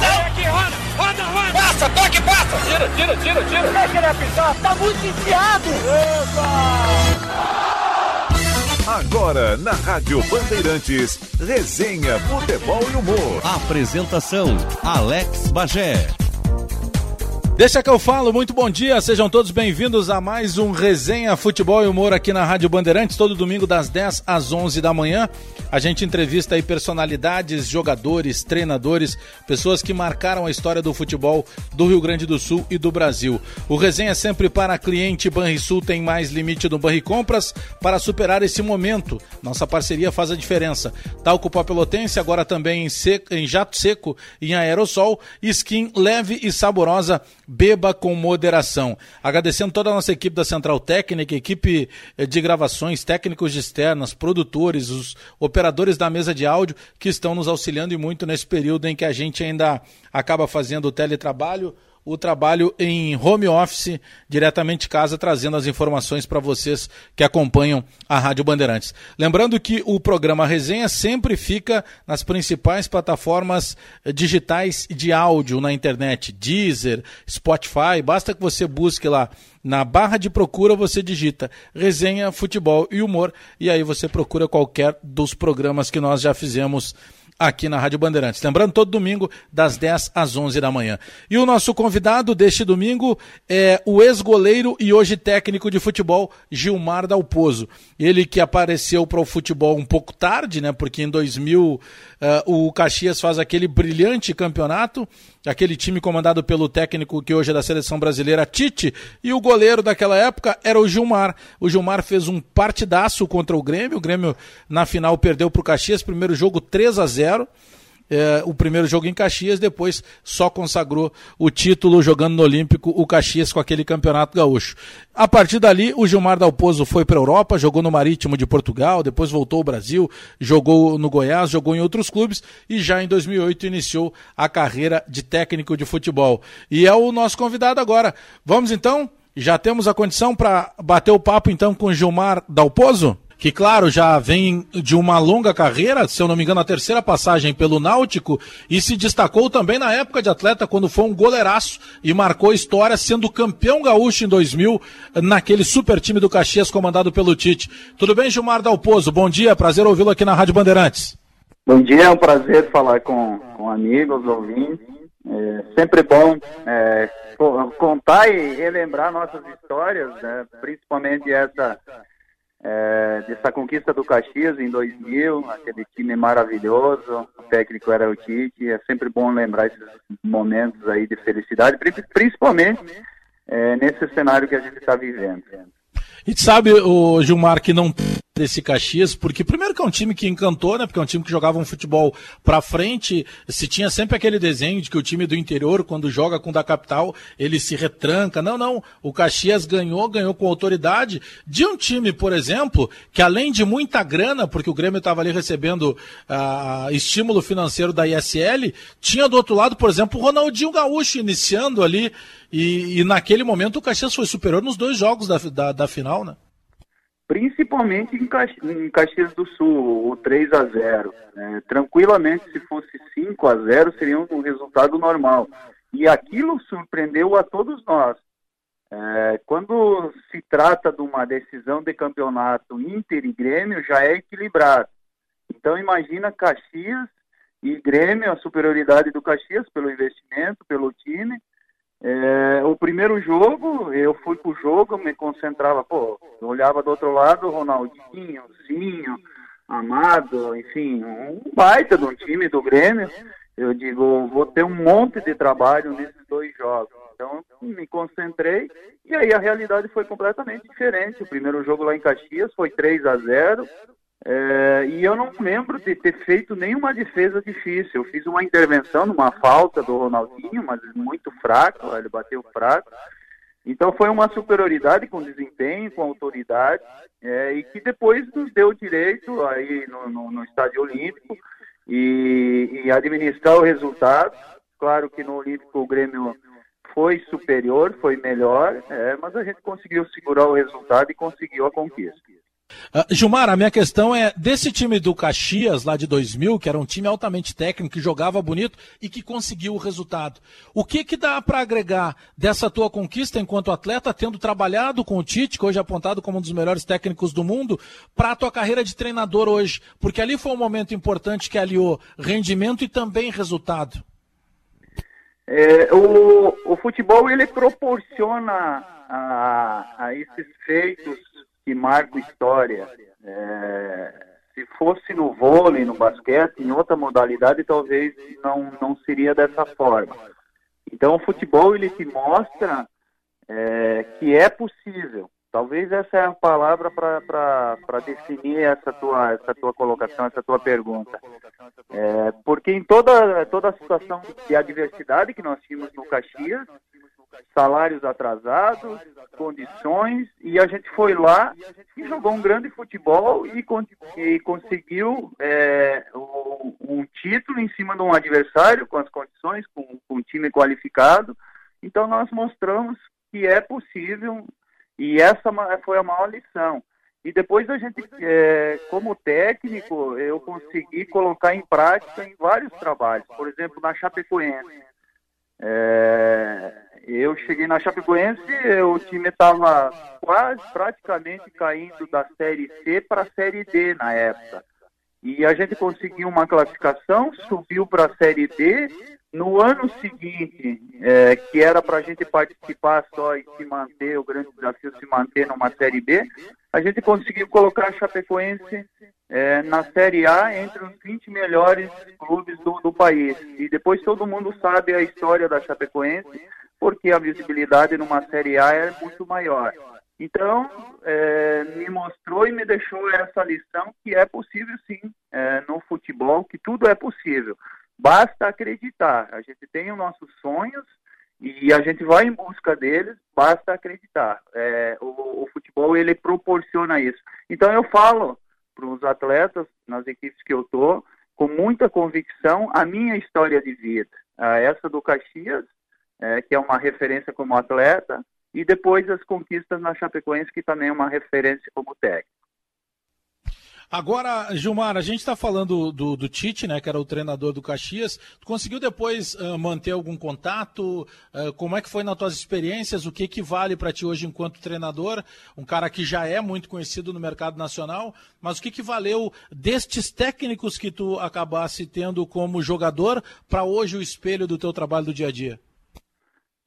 Vem aqui, roda, roda, roda. Passa, toque, passa. Tira, tira, tira, tira. Deixa ele apitar, tá muito enfiado. Agora, na Rádio Bandeirantes, resenha, futebol e humor. Apresentação, Alex Bagé. Deixa que eu falo, muito bom dia, sejam todos bem-vindos a mais um Resenha Futebol e Humor aqui na Rádio Bandeirantes, todo domingo das 10 às 11 da manhã. A gente entrevista aí personalidades, jogadores, treinadores, pessoas que marcaram a história do futebol do Rio Grande do Sul e do Brasil. O Resenha é sempre para cliente Banrisul tem mais limite no Banri Compras para superar esse momento. Nossa parceria faz a diferença. Talco Pó Pelotense, agora também em, seco, em jato seco em aerossol, skin leve e saborosa beba com moderação. Agradecendo toda a nossa equipe da Central Técnica, equipe eh, de gravações, técnicos de externas, produtores, os operadores da mesa de áudio que estão nos auxiliando e muito nesse período em que a gente ainda acaba fazendo o teletrabalho o trabalho em home office, diretamente de casa, trazendo as informações para vocês que acompanham a Rádio Bandeirantes. Lembrando que o programa Resenha sempre fica nas principais plataformas digitais de áudio na internet, Deezer, Spotify, basta que você busque lá na barra de procura você digita Resenha, Futebol e Humor e aí você procura qualquer dos programas que nós já fizemos aqui na Rádio Bandeirantes. Lembrando, todo domingo, das 10 às 11 da manhã. E o nosso convidado deste domingo é o ex-goleiro e hoje técnico de futebol, Gilmar Dalpozo. Ele que apareceu para o futebol um pouco tarde, né? Porque em 2000 uh, o Caxias faz aquele brilhante campeonato, aquele time comandado pelo técnico que hoje é da seleção brasileira, Tite, e o goleiro daquela época era o Gilmar. O Gilmar fez um partidaço contra o Grêmio. O Grêmio, na final, perdeu para o Caxias, primeiro jogo 3 a 0 é, o primeiro jogo em Caxias, depois só consagrou o título jogando no Olímpico o Caxias com aquele campeonato gaúcho. A partir dali, o Gilmar Dalpozo foi para a Europa, jogou no Marítimo de Portugal, depois voltou ao Brasil, jogou no Goiás, jogou em outros clubes e já em 2008 iniciou a carreira de técnico de futebol. E é o nosso convidado agora. Vamos então? Já temos a condição para bater o papo então com Gilmar Dalpozo? Que, claro, já vem de uma longa carreira, se eu não me engano, a terceira passagem pelo Náutico, e se destacou também na época de atleta, quando foi um goleiraço e marcou história, sendo campeão gaúcho em 2000, naquele super time do Caxias comandado pelo Tite. Tudo bem, Gilmar Dalpozo? Bom dia, prazer ouvi-lo aqui na Rádio Bandeirantes. Bom dia, é um prazer falar com, com amigos, ouvintes. É sempre bom é, contar e relembrar nossas histórias, né? principalmente essa é, dessa conquista do Caxias em 2000, aquele time maravilhoso, o técnico era o Tite, é sempre bom lembrar esses momentos aí de felicidade, principalmente é, nesse cenário que a gente está vivendo. E sabe, o Gilmar, que não desse Caxias, porque primeiro que é um time que encantou, né? Porque é um time que jogava um futebol pra frente, se tinha sempre aquele desenho de que o time do interior, quando joga com o da capital, ele se retranca. Não, não. O Caxias ganhou, ganhou com autoridade de um time, por exemplo, que além de muita grana, porque o Grêmio estava ali recebendo uh, estímulo financeiro da ISL, tinha do outro lado, por exemplo, o Ronaldinho Gaúcho iniciando ali. E, e naquele momento o Caxias foi superior nos dois jogos da, da, da final, né? Principalmente em, em Caxias do Sul, o 3 a 0 é, Tranquilamente, se fosse 5 a 0 seria um resultado normal. E aquilo surpreendeu a todos nós. É, quando se trata de uma decisão de campeonato Inter e Grêmio, já é equilibrado. Então, imagina Caxias e Grêmio, a superioridade do Caxias pelo investimento, pelo time, é, o primeiro jogo, eu fui pro jogo, me concentrava, pô, olhava do outro lado, Ronaldinho, Zinho, Amado, enfim, um baita de um time do Grêmio. Eu digo, vou ter um monte de trabalho nesses dois jogos. Então, me concentrei e aí a realidade foi completamente diferente. O primeiro jogo lá em Caxias foi 3 a 0 é, e eu não lembro de ter feito nenhuma defesa difícil. Eu fiz uma intervenção numa falta do Ronaldinho, mas muito fraco, ele bateu fraco. Então foi uma superioridade com desempenho, com autoridade, é, e que depois nos deu direito aí no, no, no Estádio Olímpico e, e, administrar o resultado. Claro que no Olímpico o Grêmio foi superior, foi melhor, é, mas a gente conseguiu segurar o resultado e conseguiu a conquista. Uh, Gilmar, a minha questão é desse time do Caxias, lá de 2000, que era um time altamente técnico, que jogava bonito e que conseguiu o resultado. O que que dá para agregar dessa tua conquista enquanto atleta, tendo trabalhado com o Tite, que hoje é apontado como um dos melhores técnicos do mundo, para a tua carreira de treinador hoje? Porque ali foi um momento importante que aliou rendimento e também resultado. É, o, o futebol ele proporciona a, a esses feitos que marcam história. É, se fosse no vôlei, no basquete, em outra modalidade, talvez não, não seria dessa forma. Então, o futebol ele te mostra é, que é possível. Talvez essa é a palavra para definir essa tua, essa tua colocação, essa tua pergunta. É, porque em toda, toda a situação de adversidade que nós tínhamos no Caxias, salários atrasados, condições, e a gente foi lá e jogou um grande futebol e, e conseguiu é, um título em cima de um adversário com as condições, com, com um time qualificado. Então nós mostramos que é possível e essa foi a maior lição. E depois a gente, é, como técnico, eu consegui colocar em prática em vários trabalhos. Por exemplo, na Chapecoense. É, eu cheguei na Chapecoense, o time estava quase praticamente caindo da Série C para a Série D na época. E a gente conseguiu uma classificação, subiu para a Série B. No ano seguinte, é, que era para a gente participar só e se manter, o grande desafio se manter numa Série B, a gente conseguiu colocar a Chapecoense é, na Série A entre os 20 melhores clubes do, do país. E depois todo mundo sabe a história da Chapecoense porque a visibilidade numa Série A é muito maior. Então, é, me mostrou e me deixou essa lição que é possível sim é, no futebol, que tudo é possível. Basta acreditar. A gente tem os nossos sonhos e a gente vai em busca deles, basta acreditar. É, o, o, futebol, ele proporciona isso. Então, eu falo para os atletas, nas equipes que eu estou, com muita convicção, a minha história de vida. essa do Caxias é, que é uma referência como atleta, e depois as conquistas na Chapecoense, que também é uma referência como técnico. Agora, Gilmar, a gente está falando do, do, Tite, né, que era o treinador do Caxias. Tu conseguiu depois uh, manter algum contato? Uh, como é que foi nas tuas experiências? O que, que vale para ti hoje enquanto treinador? Um cara que já é muito conhecido no mercado nacional, mas o que, que valeu destes técnicos que tu acabasse tendo como jogador para hoje o espelho do teu trabalho do dia a dia?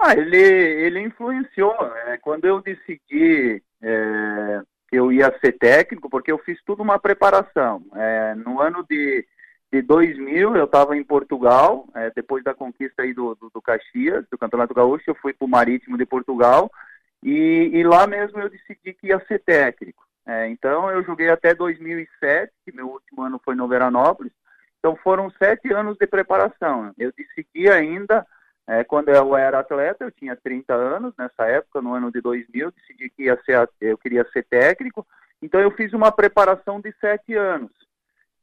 Ah, ele, ele influenciou. Né? Quando eu decidi é, que eu ia ser técnico, porque eu fiz tudo uma preparação. É, no ano de, de 2000, eu estava em Portugal, é, depois da conquista aí do, do, do, Caxias, do Campeonato Gaúcho, eu fui para o Marítimo de Portugal, e, e, lá mesmo eu decidi que ia ser técnico. É, então, eu joguei até 2007, que meu último ano foi no Veranópolis, então foram sete anos de preparação. Eu decidi ainda é, quando eu era atleta, eu tinha 30 anos, nessa época, no ano de 2000, decidi que ia ser, eu queria ser técnico, então eu fiz uma preparação de sete anos.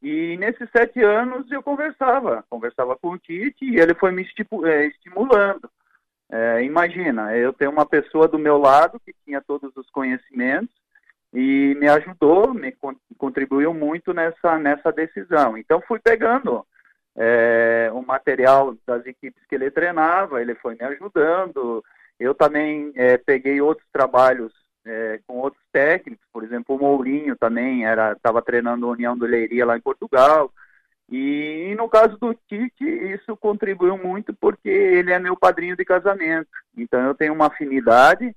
E nesses sete anos eu conversava, conversava com o Tite e ele foi me é, estimulando. É, imagina, eu tenho uma pessoa do meu lado que tinha todos os conhecimentos e me ajudou, me contribuiu muito nessa, nessa decisão. Então fui pegando é, o material das equipes que ele treinava, ele foi me ajudando. Eu também é, peguei outros trabalhos é, com outros técnicos, por exemplo, o Mourinho também era estava treinando União do Leiria lá em Portugal. E, e, no caso do Tite, isso contribuiu muito porque ele é meu padrinho de casamento. Então eu tenho uma afinidade,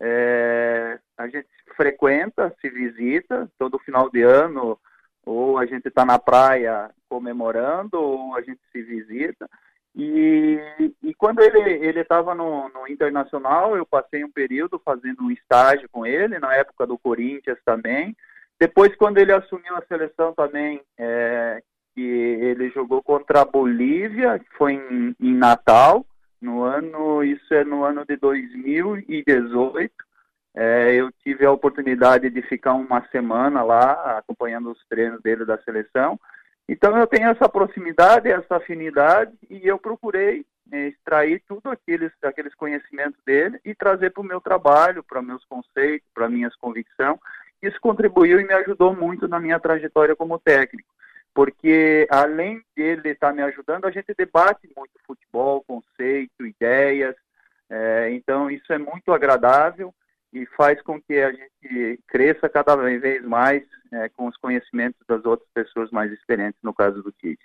é, a gente frequenta, se visita todo final de ano, ou a gente está na praia comemorando, ou a gente se visita. E, e quando ele estava no, no, Internacional, eu passei um período fazendo um estágio com ele, na época do Corinthians também. Depois, quando ele assumiu a seleção também, é, que ele jogou contra a Bolívia, que foi em, em Natal, no ano, isso é no ano de 2018. É, eu tive a oportunidade de ficar uma semana lá acompanhando os treinos dele da seleção. Então eu tenho essa proximidade, essa afinidade e eu procurei é, extrair tudo aqueles, aqueles conhecimentos dele e trazer para o meu trabalho, para meus conceitos, para minhas convicções. isso contribuiu e me ajudou muito na minha trajetória como técnico, porque além dele estar tá me ajudando, a gente debate muito futebol, conceito, ideias, é, então isso é muito agradável e faz com que a gente cresça cada vez mais é, com os conhecimentos das outras pessoas mais experientes, no caso do Tite.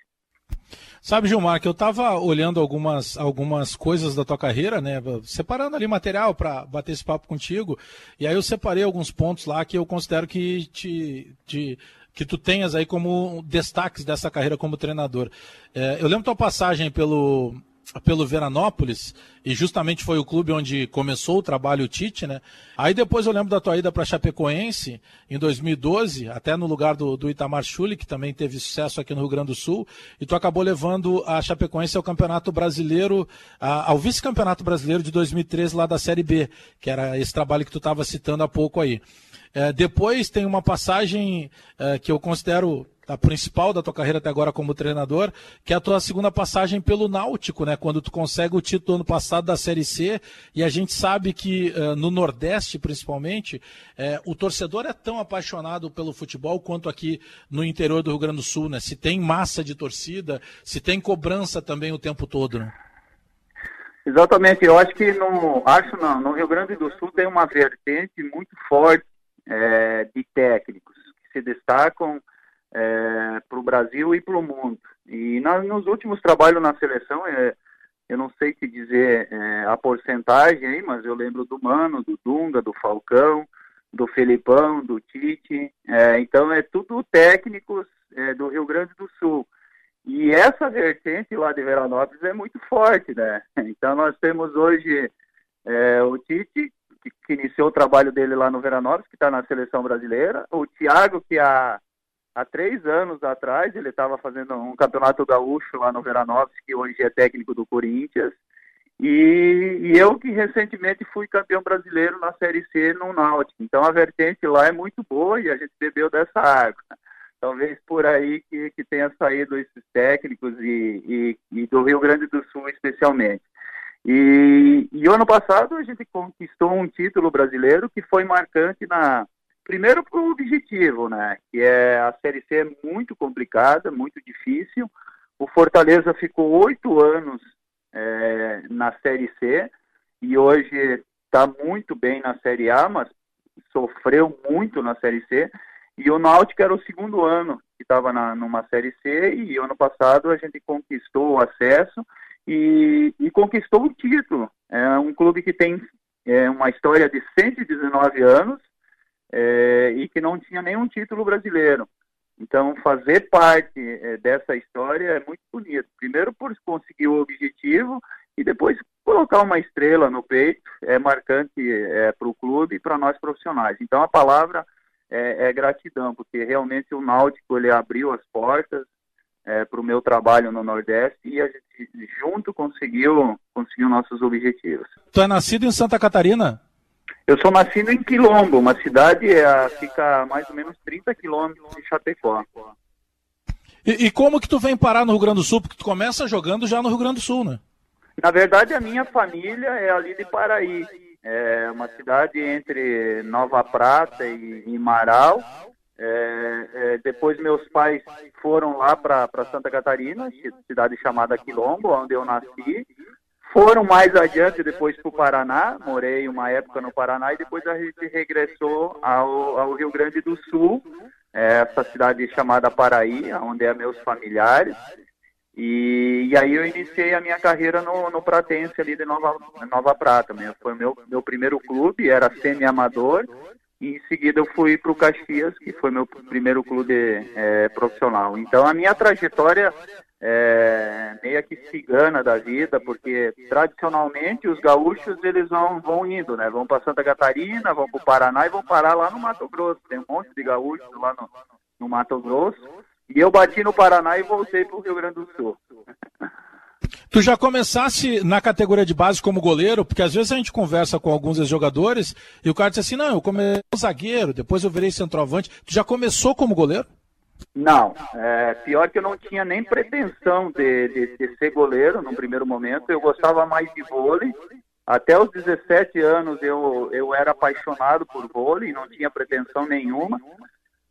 Sabe, Gilmar, que eu estava olhando algumas, algumas coisas da tua carreira, né? Separando ali material para bater esse papo contigo. E aí eu separei alguns pontos lá que eu considero que te, te que tu tenhas aí como destaques dessa carreira como treinador. É, eu lembro tua passagem pelo, pelo Veranópolis, e justamente foi o clube onde começou o trabalho o Tite, né? Aí depois eu lembro da tua ida para Chapecoense em 2012, até no lugar do, do Itamar Chuli, que também teve sucesso aqui no Rio Grande do Sul, e tu acabou levando a Chapecoense ao Campeonato Brasileiro, a, ao Vice-Campeonato Brasileiro de 2013 lá da Série B, que era esse trabalho que tu estava citando há pouco aí. É, depois tem uma passagem é, que eu considero a principal da tua carreira até agora como treinador, que é a tua segunda passagem pelo Náutico, né? Quando tu consegue o título ano passado da Série C, e a gente sabe que uh, no Nordeste, principalmente, uh, o torcedor é tão apaixonado pelo futebol quanto aqui no interior do Rio Grande do Sul, né? Se tem massa de torcida, se tem cobrança também o tempo todo, né? Exatamente, eu acho que no, acho não, no Rio Grande do Sul tem uma vertente muito forte é, de técnicos que se destacam é, para o Brasil e para o mundo. E na, nos últimos trabalhos na seleção, é, eu não sei te dizer é, a porcentagem aí, mas eu lembro do Mano, do Dunga, do Falcão, do Felipão, do Tite. É, então é tudo técnicos é, do Rio Grande do Sul. E essa vertente lá de Veranópolis é muito forte, né? Então nós temos hoje é, o Tite, que, que, iniciou o trabalho dele lá no Veranópolis, que está na seleção brasileira, o Thiago, que há há três anos atrás, ele estava fazendo um campeonato gaúcho lá no Veranópolis, que hoje é técnico do Corinthians. E, e, eu que recentemente fui campeão brasileiro na Série C no Náutico. Então a vertente lá é muito boa e a gente bebeu dessa água. Talvez por aí que, que tenha saído esses técnicos e, e, e do Rio Grande do Sul especialmente. E, e ano passado a gente conquistou um título brasileiro que foi marcante na, Primeiro para o objetivo, né? Que é a Série C é muito complicada, muito difícil. O Fortaleza ficou oito anos é, na Série C e hoje está muito bem na Série A, mas sofreu muito na Série C. E o Náutico era o segundo ano que estava numa Série C e ano passado a gente conquistou o acesso e, e conquistou o título. É um clube que tem é, uma história de 119 anos é, e que não tinha nenhum título brasileiro. Então, fazer parte é, dessa história é muito bonito. Primeiro, por conseguir o objetivo e depois colocar uma estrela no peito é marcante é, para o clube e para nós profissionais. Então, a palavra é, é, gratidão, porque realmente o Náutico ele abriu as portas é, para o meu trabalho no Nordeste e a gente junto conseguiu conseguiu nossos objetivos. Tu é nascido em Santa Catarina? Eu sou nascido em Quilombo, uma cidade é, fica a mais ou menos 30 quilômetros de Chapecó. E, e, como que tu vem parar no Rio Grande do Sul? Porque tu começa jogando já no Rio Grande do Sul, né? Na verdade, a minha família é ali de Paraí. É uma cidade entre Nova Prata e, e Marau. É, é, depois meus pais foram lá para Santa Catarina, cidade chamada Quilombo, onde eu nasci. Foram mais adiante depois para o Paraná, morei uma época no Paraná e depois a gente regressou ao, ao Rio Grande do Sul, é, essa cidade chamada Paraí, onde é meus familiares. E, e, aí eu iniciei a minha carreira no, no Pratense ali de Nova, Nova Prata. Mesmo. Foi meu, meu primeiro clube, era semi-amador. Em seguida eu fui para o Caxias, que foi meu primeiro clube é, profissional. Então a minha trajetória é, meio que cigana da vida, porque tradicionalmente os gaúchos eles vão, vão indo, né? Vão para Santa Catarina, vão para o Paraná e vão parar lá no Mato Grosso. Tem um monte de gaúchos lá no, no Mato Grosso. E eu bati no Paraná e voltei para o Rio Grande do Sul. Tu já começasse na categoria de base como goleiro, porque às vezes a gente conversa com alguns jogadores e o cara diz assim: não, eu comecei zagueiro, depois eu virei centroavante. Tu já começou como goleiro? Não, é, pior que eu não tinha nem pretensão de, de, de, ser goleiro no primeiro momento. Eu gostava mais de vôlei Até os 17 anos eu, eu era apaixonado por vôlei, não tinha pretensão nenhuma.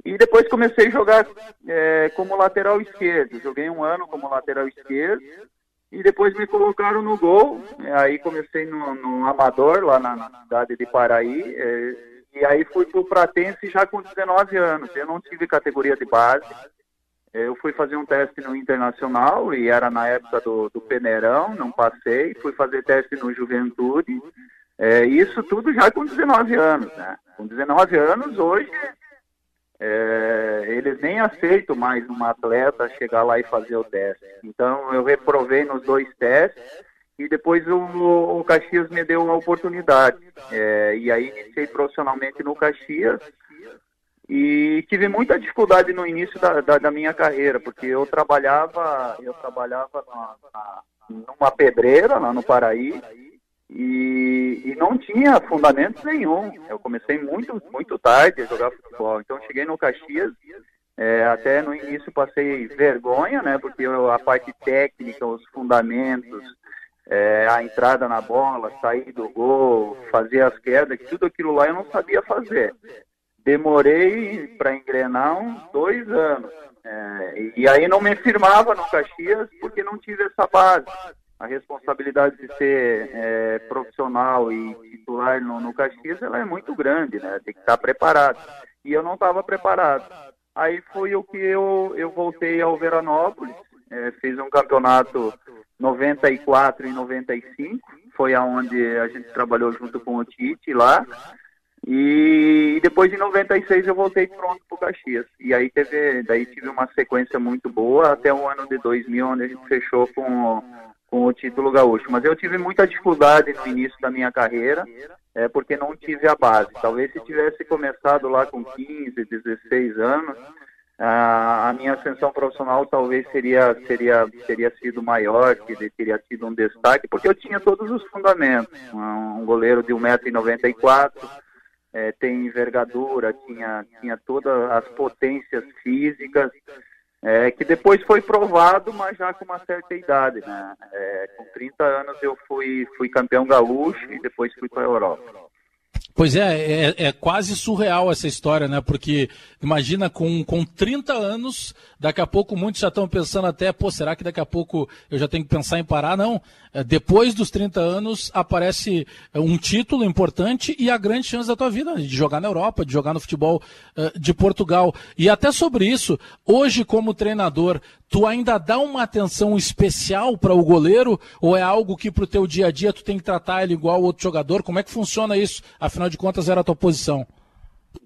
E depois comecei a jogar é, como lateral esquerdo. Joguei um ano como lateral esquerdo e depois me colocaram no gol. Aí comecei no, no Amador, lá na, na, cidade de Paraí. É, e aí fui pro Pratense já com 19 anos. Eu não tive categoria de base. Eu fui fazer um teste no Internacional e era na época do, do Peneirão, não passei. Fui fazer teste no Juventude. É, isso tudo já com 19 anos, né? Com 19 anos, hoje, é, eles nem aceitam mais um atleta chegar lá e fazer o teste. Então, eu reprovei nos dois testes e depois o, o Caxias me deu a oportunidade. É, e aí iniciei profissionalmente no Caxias e tive muita dificuldade no início da, da, da minha carreira, porque eu trabalhava, eu trabalhava numa, pedreira lá no Paraí e, e, não tinha fundamentos nenhum. Eu comecei muito, muito tarde a jogar futebol. Então cheguei no Caxias, é, até no início passei vergonha, né? Porque eu, a parte técnica, os fundamentos, é, a entrada na bola, sair do gol, fazer as quedas, tudo aquilo lá eu não sabia fazer. Demorei para engrenar uns dois anos. É, e aí não me firmava no Caxias porque não tive essa base. A responsabilidade de ser é, profissional e titular no, no Caxias ela é muito grande, né? Tem que estar preparado. E eu não estava preparado. Aí foi o que eu, eu voltei ao Veranópolis, é, fiz um campeonato 94 e 95, foi aonde a gente trabalhou junto com o Tite lá. E depois de 96 eu voltei pronto para o Caxias. E aí teve, daí tive uma sequência muito boa até o ano de 2000, onde a gente fechou com, com o título gaúcho. Mas eu tive muita dificuldade no início da minha carreira, é porque não tive a base. Talvez se tivesse começado lá com 15, 16 anos, a minha ascensão profissional talvez seria seria teria sido maior, que teria tido um destaque, porque eu tinha todos os fundamentos. Um goleiro de 1,94m, é, tem envergadura, tinha, tinha todas as potências físicas, é, que depois foi provado, mas já com uma certa idade. Né? É, com 30 anos eu fui, fui campeão gaúcho e depois fui para a Europa. Pois é, é, é, quase surreal essa história, né? Porque imagina com, com 30 anos, daqui a pouco muitos já estão pensando até, pô, será que daqui a pouco eu já tenho que pensar em parar? Não. É, depois dos 30 anos aparece é, um título importante e a grande chance da tua vida de jogar na Europa, de jogar no futebol uh, de Portugal. E até sobre isso, hoje como treinador, tu ainda dá uma atenção especial para o goleiro ou é algo que para o teu dia a dia tu tem que tratar ele igual outro jogador? Como é que funciona isso? Afinal de contas era a tua posição.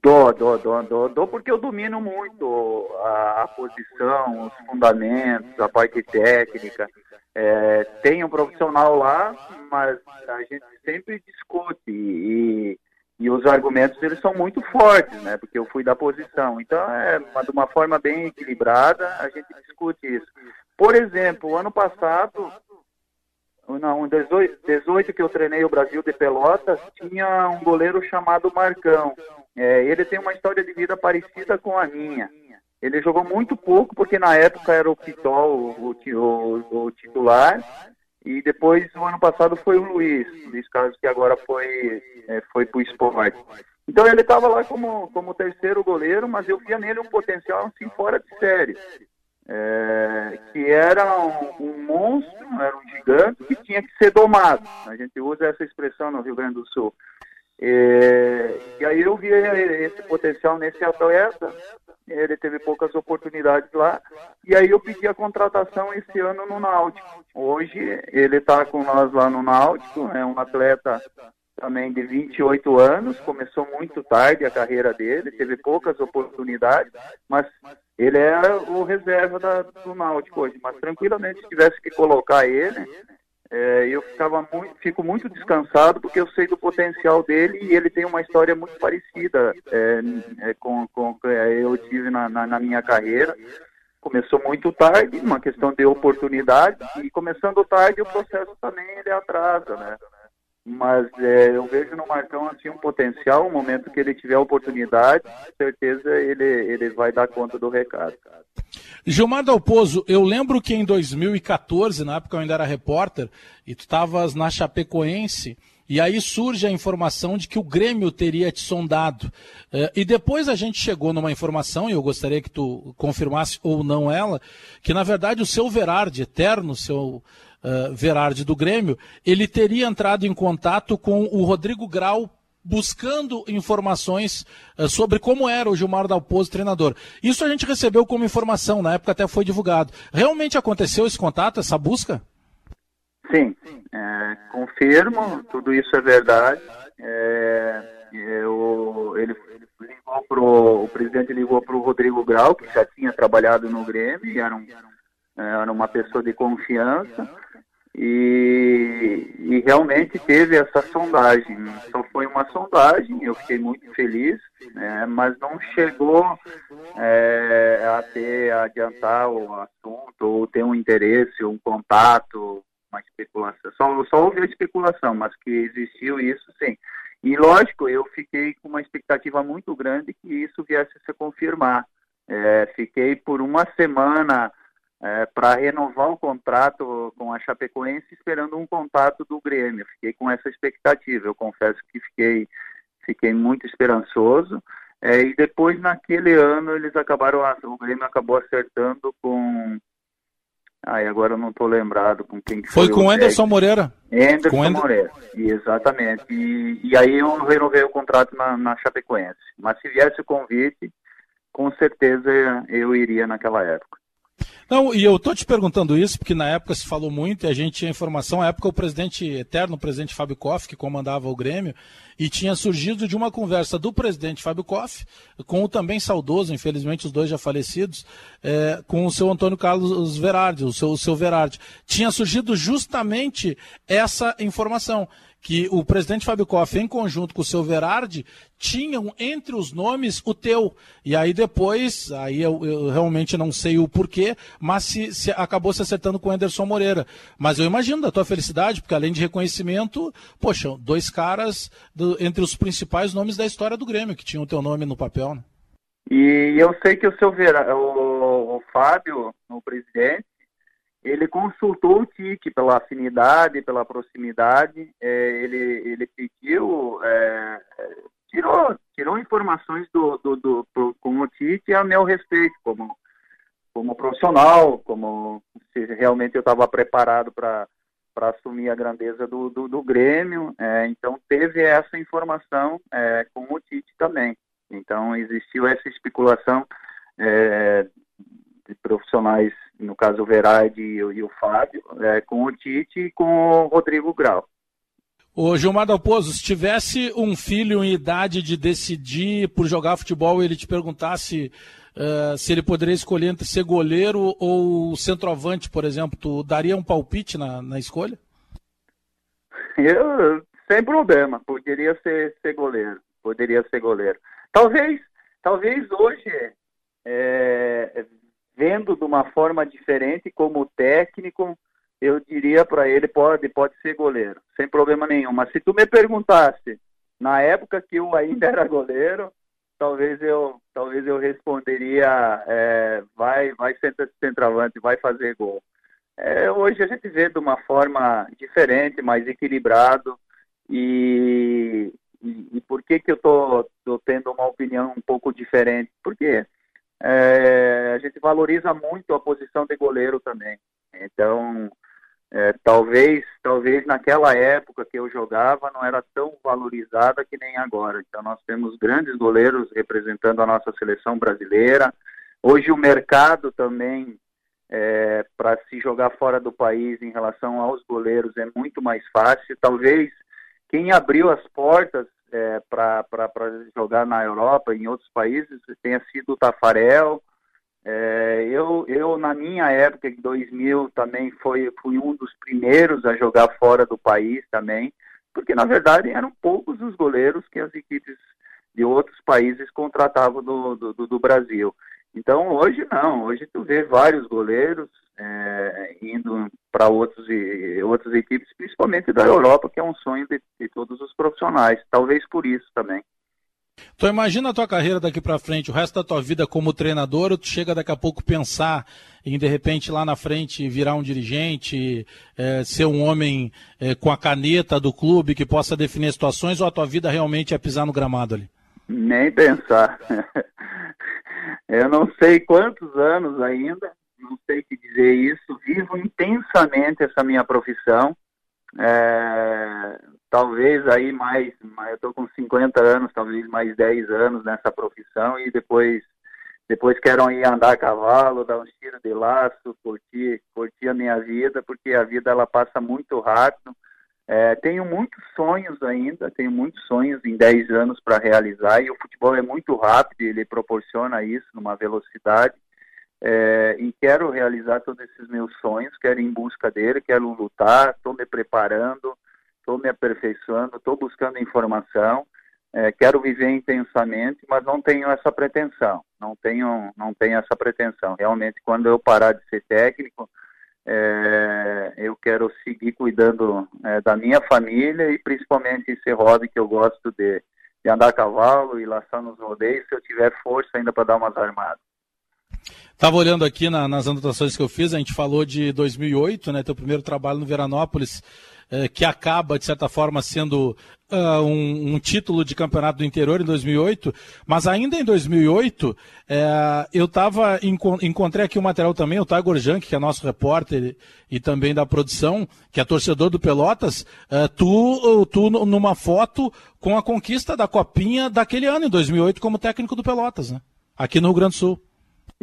Dou, dou, dou, dou, porque eu domino muito a, a posição, os fundamentos, a parte técnica. É, tem um profissional lá, mas a gente sempre discute e, e os argumentos eles são muito fortes, né? Porque eu fui da posição. Então, é de uma forma bem equilibrada, a gente discute isso. Por exemplo, ano passado, não, em 18, 18 que eu treinei o Brasil de Pelotas, tinha um goleiro chamado Marcão. É, ele tem uma história de vida parecida com a minha. Ele jogou muito pouco, porque na época era o Pitol, o, o, o titular, e depois, o ano passado, foi o Luiz, Luiz Carlos, que agora foi, é, foi para o esporte. Então ele estava lá como, como terceiro goleiro, mas eu via nele um potencial assim fora de série é, que era um, um, monstro, era um gigante que tinha que ser domado. A gente usa essa expressão no Rio Grande do Sul. É, e aí eu vi esse potencial nesse atleta, ele teve poucas oportunidades lá, e aí eu pedi a contratação esse ano no Náutico. Hoje ele está com nós lá no Náutico, é um atleta também de 28 anos, começou muito tarde a carreira dele, teve poucas oportunidades, mas ele é o reserva da, do Náutico hoje, mas tranquilamente se tivesse que colocar ele, é, eu ficava muito, fico muito descansado porque eu sei do potencial dele e ele tem uma história muito parecida é, é, com, com é, eu tive na, na, na minha carreira. Começou muito tarde, uma questão de oportunidade, e começando tarde o processo também ele atrasa, né? Mas é, eu vejo no Marcão assim um potencial, o momento que ele tiver oportunidade, com certeza ele, ele vai dar conta do recado. Gilmar Dalpozo, eu lembro que em 2014, na época eu ainda era repórter, e tu estavas na Chapecoense, E aí surge a informação de que o Grêmio teria te sondado. É, e depois a gente chegou numa informação, e eu gostaria que tu confirmasse ou não ela, que na verdade o seu Verardi, eterno seu uh, Verardi do Grêmio, ele teria entrado em contato com o Rodrigo Grau buscando informações uh, sobre como era o Gilmar Dalpozo treinador. Isso a gente recebeu como informação, na época até foi divulgado. Realmente aconteceu esse contato, essa busca? Sim, é, confirmo, tudo isso é verdade. É, eu, ele, ligou pro, o presidente ligou para o Rodrigo Grau, que já tinha trabalhado no Grêmio, era, um, era uma pessoa de confiança, e, e realmente teve essa sondagem. Só foi uma sondagem, eu fiquei muito feliz, né, mas não chegou é, a ter, a adiantar o assunto, ou ter um interesse, um contato, uma especulação. Só, só houve a especulação, mas que existiu isso sim. E lógico, eu fiquei com uma expectativa muito grande que isso viesse a se confirmar. É, fiquei por uma semana é, para renovar o contrato com a Chapecoense, esperando um contato do Grêmio. Fiquei com essa expectativa. Eu confesso que fiquei, fiquei muito esperançoso. É, e depois, naquele ano, eles acabaram, o Grêmio acabou acertando com Aí agora eu não estou lembrado com quem foi. Foi com o Anderson Moreira. Anderson com Moreira, exatamente. E, e, aí eu renovei o contrato na, na Chapecoense. Mas se viesse o convite, com certeza eu iria naquela época. Não, e eu tô te perguntando isso porque na época se falou muito e a gente tinha informação, na época o presidente eterno, o presidente Fábio Koff, que comandava o Grêmio, e tinha surgido de uma conversa do presidente Fábio Koff com o também saudoso, infelizmente os dois já falecidos, é, com o seu Antônio Carlos Verardi, o seu, o seu Verardi. Tinha surgido justamente essa informação que o presidente Fábio Koff, em conjunto com o seu Verardi, tinham entre os nomes o teu. E aí depois, aí eu, eu realmente não sei o porquê, mas se, se, acabou se acertando com o Anderson Moreira. Mas eu imagino da tua felicidade, porque além de reconhecimento, poxa, dois caras do, entre os principais nomes da história do Grêmio, que tinham o teu nome no papel, né? E eu sei que o seu Vera, o, o Fábio, o presidente, ele consultou o TIC pela afinidade, pela proximidade, é, ele, ele pediu, é, tirou, tirou informações do, do, do, do, com o TIC a meu respeito, como, como profissional, como se realmente eu estava preparado para para assumir a grandeza do, do, do Grêmio, é, então teve essa informação é, com o Tite também. Então existiu essa especulação é, de profissionais no caso o Verade e, e o Fábio, é, com o Tite e com o Rodrigo Grau. O Gilmar Dalpozo, se tivesse um filho em idade de decidir por jogar futebol e ele te perguntasse uh, se ele poderia escolher entre ser goleiro ou centroavante, por exemplo, tu daria um palpite na, na escolha? Eu, sem problema, poderia ser, ser goleiro, poderia ser goleiro. Talvez, talvez hoje, é, vendo de uma forma diferente como técnico, eu diria para ele pode pode ser goleiro, sem problema nenhum. Mas se tu me perguntasse na época que eu ainda era goleiro, talvez eu talvez eu responderia é, vai vai centroavante, vai fazer gol. É, hoje a gente vê de uma forma diferente, mais equilibrado e, e, e por que que eu tô, tô tendo uma opinião um pouco diferente? Porque é, a gente valoriza muito a posição de goleiro também. Então, é, talvez, talvez naquela época que eu jogava não era tão valorizada que nem agora. Então, nós temos grandes goleiros representando a nossa seleção brasileira. Hoje o mercado também é, para se jogar fora do país em relação aos goleiros é muito mais fácil. Talvez quem abriu as portas é, para jogar na Europa, em outros países, tenha sido o Tafarel. É, eu, eu, na minha época, em 2000, também foi, fui um dos primeiros a jogar fora do país também, porque na verdade eram poucos os goleiros que as equipes de outros países contratavam do, do, do Brasil. Então hoje não, hoje tu vê vários goleiros é, indo para outros outras equipes, principalmente da Europa, que é um sonho de, de, todos os profissionais. Talvez por isso também. Então imagina a tua carreira daqui para frente, o resto da tua vida como treinador, ou tu chega daqui a pouco pensar em de repente lá na frente virar um dirigente, é, ser um homem é, com a caneta do clube que possa definir situações, ou a tua vida realmente é pisar no gramado ali? Nem pensar. Eu não sei quantos anos ainda, não sei que dizer isso, vivo intensamente essa minha profissão. É, talvez aí mais, mais eu estou com 50 anos, talvez mais 10 anos nessa profissão e depois depois quero ir andar a cavalo, dar um tiro de laço, curtir, curtir a minha vida, porque a vida ela passa muito rápido. É, tenho muitos sonhos ainda, tenho muitos sonhos em 10 anos para realizar e o futebol é muito rápido, ele proporciona isso numa velocidade. É, e quero realizar todos esses meus sonhos, quero ir em busca dele, quero lutar, estou me preparando, estou me aperfeiçoando, estou buscando informação, é, quero viver intensamente, mas não tenho essa pretensão, não tenho, não tenho essa pretensão. Realmente, quando eu parar de ser técnico, é, eu quero seguir cuidando é, da minha família e principalmente esse hobby que eu gosto de, de andar a cavalo e laçar nos rodeios, se eu tiver força ainda para dar umas armadas. Estava olhando aqui na, nas anotações que eu fiz, a gente falou de 2008, né, teu primeiro trabalho no Veranópolis, que acaba, de certa forma, sendo uh, um, um, título de campeonato do interior em 2008, mas ainda em 2008, eh, eu tava, encontrei aqui o um material também, o Tiger Junk, que é nosso repórter e, também da produção, que é torcedor do Pelotas, eh, tu, tu numa foto com a conquista da Copinha daquele ano, em 2008, como técnico do Pelotas, né? aqui no Rio Grande do Sul.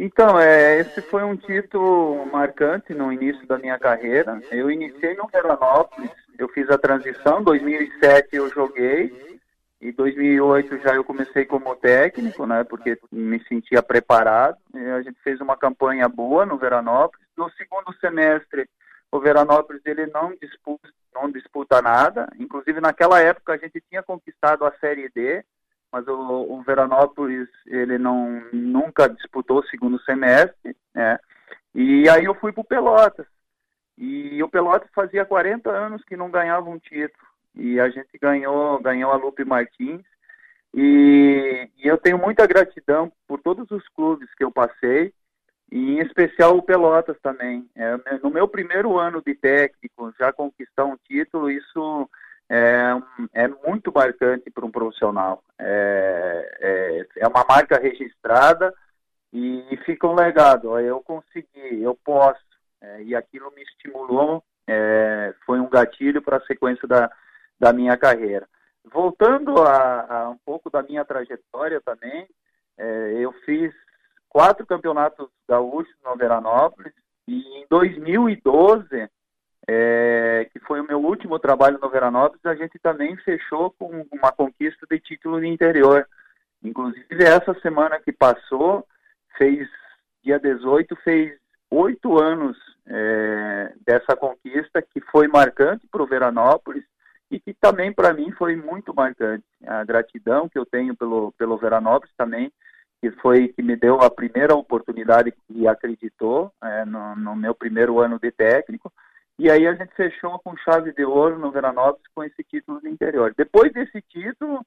Então, é, esse foi um título marcante no início da minha carreira. Eu iniciei no Veranópolis, eu fiz a transição, em 2007 eu joguei, e 2008 já eu comecei como técnico, né, porque me sentia preparado. a gente fez uma campanha boa no Veranópolis. No segundo semestre, o Veranópolis ele não disputa, não disputa nada. Inclusive naquela época a gente tinha conquistado a Série D, mas o, o Veranópolis ele não nunca disputou o segundo semestre, né? E aí eu fui para o Pelotas. E o Pelotas fazia 40 anos que não ganhava um título. E a gente ganhou, ganhou a Lupe Martins. E, e eu tenho muita gratidão por todos os clubes que eu passei, e em especial o Pelotas também. É, no meu primeiro ano de técnico, já conquistar um título, isso é, é muito marcante para um profissional. É, é, é, uma marca registrada e, e, fica um legado. Eu consegui, eu posso. É, e aquilo me estimulou, é, foi um gatilho para a sequência da, da minha carreira. Voltando a, a, um pouco da minha trajetória também, é, eu fiz quatro campeonatos gaúchos no Veranópolis e em 2012 é, que foi o meu último trabalho no Veranópolis, a gente também fechou com uma conquista de título no interior. Inclusive, essa semana que passou, fez, dia 18, fez oito anos é, dessa conquista, que foi marcante para o Veranópolis e que também para mim foi muito marcante. A gratidão que eu tenho pelo, pelo Veranópolis também, que foi que me deu a primeira oportunidade e acreditou é, no, no meu primeiro ano de técnico, e aí a gente fechou com chave de ouro no Veranópolis com esse título do interior. Depois desse título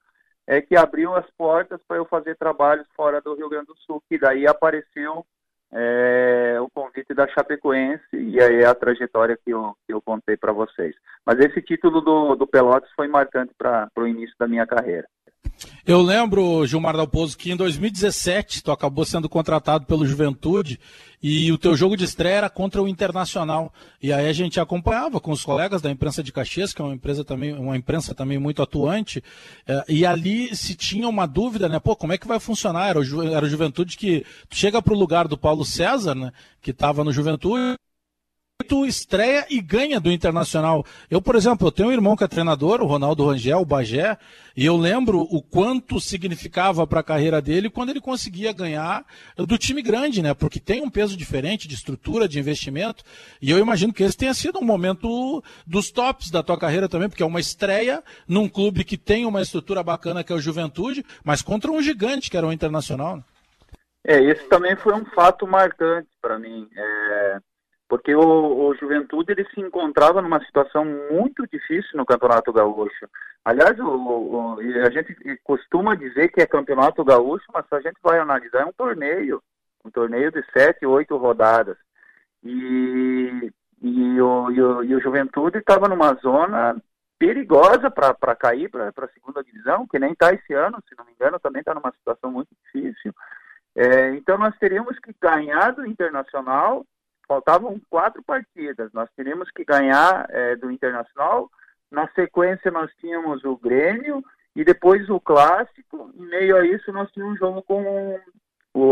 é que abriu as portas para eu fazer trabalhos fora do Rio Grande do Sul, que daí apareceu é, o convite da Chapecoense e aí é a trajetória que eu, que eu contei para vocês. Mas esse título do, do Pelotas foi marcante para o início da minha carreira. Eu lembro, Gilmar Dalpozo, que em 2017 tu acabou sendo contratado pelo Juventude e o teu jogo de estreia era contra o Internacional. E aí a gente acompanhava com os colegas da imprensa de Caxias, que é uma empresa também, uma imprensa também muito atuante, eh, e ali se tinha uma dúvida, né? Pô, como é que vai funcionar? Era o, Juventude que chega para o lugar do Paulo César, né? Que estava no Juventude estreia e ganha do Internacional. Eu, por exemplo, eu tenho um irmão que é treinador, o Ronaldo Rangel, o Bagé, e eu lembro o quanto significava para a carreira dele quando ele conseguia ganhar do time grande, né? Porque tem um peso diferente de estrutura, de investimento, e eu imagino que esse tenha sido um momento dos tops da tua carreira também, porque é uma estreia num clube que tem uma estrutura bacana que é o Juventude, mas contra um gigante que era o Internacional. Né? É, esse também foi um fato marcante para mim. É porque o, o, Juventude ele se encontrava numa situação muito difícil no Campeonato Gaúcho. Aliás, o, o, a gente costuma dizer que é Campeonato Gaúcho, mas se a gente vai analisar, é um torneio, um torneio de sete, oito rodadas. E, e, o, e, o, e o Juventude estava numa zona perigosa para cair para a segunda divisão, que nem está esse ano, se não me engano, também está numa situação muito difícil. É, então nós teríamos que ganhar do Internacional faltavam quatro partidas. Nós teríamos que ganhar é, do Internacional. Na sequência, nós tínhamos o Grêmio e depois o Clássico. Em meio a isso, nós tínhamos um jogo com.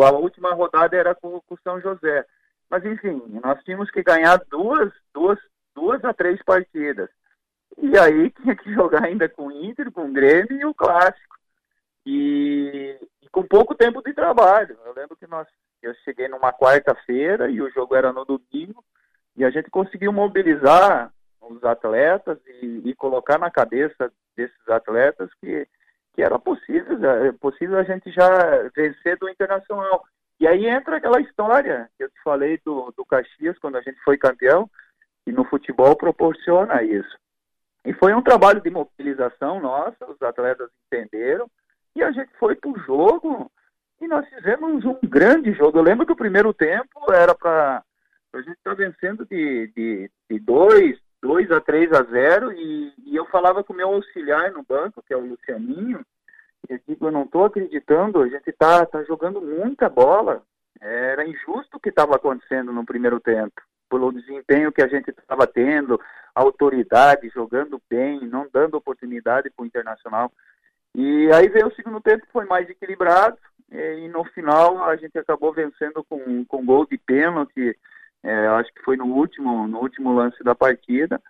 A última rodada era com o São José. Mas, enfim, nós tínhamos que ganhar duas, duas, duas a três partidas. E aí tinha que jogar ainda com o Inter, com o Grêmio e o Clássico. E, e com pouco tempo de trabalho. Eu lembro que nós eu cheguei numa quarta-feira e o jogo era no domingo e a gente conseguiu mobilizar os atletas e, e colocar na cabeça desses atletas que, que era possível, é possível a gente já vencer do Internacional. E aí entra aquela história que eu te falei do, do Caxias, quando a gente foi campeão, e no futebol proporciona isso. E foi um trabalho de mobilização nossa, os atletas entenderam, e a gente foi para o jogo e nós fizemos um grande jogo. Eu lembro que o primeiro tempo era para a gente estar tá vencendo de 2 de, de dois, a 3 a 0 e, e, eu falava com o meu auxiliar no banco, que é o Lucianinho, e eu digo, eu não estou acreditando, a gente está tá jogando muita bola. Era injusto o que estava acontecendo no primeiro tempo, pelo desempenho que a gente estava tendo, autoridade, jogando bem, não dando oportunidade para o Internacional. E aí veio o segundo tempo, foi mais equilibrado, e no final a gente acabou vencendo com, com gol de pênalti, é, acho que foi no último, no último lance da partida,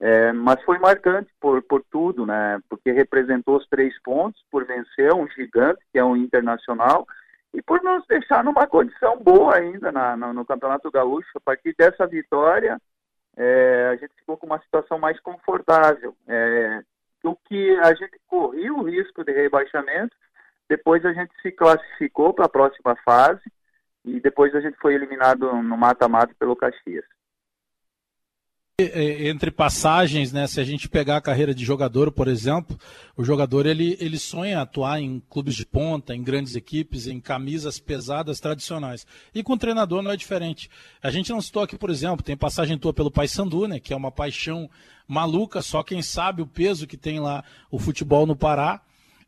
é, mas foi marcante por, por tudo, né? Porque representou os três pontos, por vencer um gigante, que é um internacional, e por nos deixar numa condição boa ainda na, no, no Campeonato Gaúcho. A partir dessa vitória, é, a gente ficou com uma situação mais confortável. É, do que a gente corria o risco de rebaixamento depois a gente se classificou para a próxima fase e depois a gente foi eliminado no mata-mata pelo Caxias. Entre passagens, né, se a gente pegar a carreira de jogador, por exemplo, o jogador ele, ele sonha atuar em clubes de ponta, em grandes equipes, em camisas pesadas tradicionais. E com o treinador não é diferente. A gente não citou aqui, por exemplo, tem passagem tua pelo Paysandu, né, que é uma paixão maluca, só quem sabe o peso que tem lá o futebol no Pará.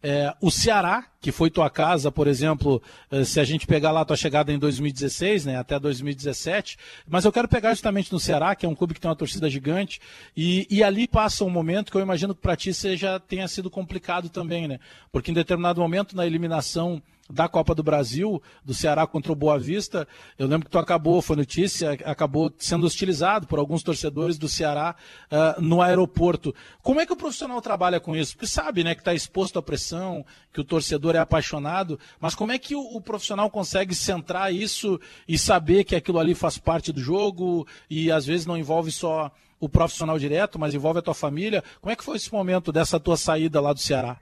É, o Ceará, que foi tua casa, por exemplo, eh, se a gente pegar lá tua chegada em 2016, né, até 2017, mas eu quero pegar justamente no Ceará, que é um clube que tem uma torcida gigante, e, e ali passa um momento que eu imagino que para ti seja, tenha sido complicado também, né? Porque em determinado momento, na eliminação da Copa do Brasil, do Ceará contra o Boa Vista, eu lembro que tu acabou, foi notícia, acabou sendo hostilizado por alguns torcedores do Ceará uh, no aeroporto. Como é que o profissional trabalha com isso? Porque sabe, né, que está exposto à pressão, que o torcedor é apaixonado, mas como é que o, o, profissional consegue centrar isso e saber que aquilo ali faz parte do jogo e às vezes não envolve só o profissional direto, mas envolve a tua família? Como é que foi esse momento dessa tua saída lá do Ceará?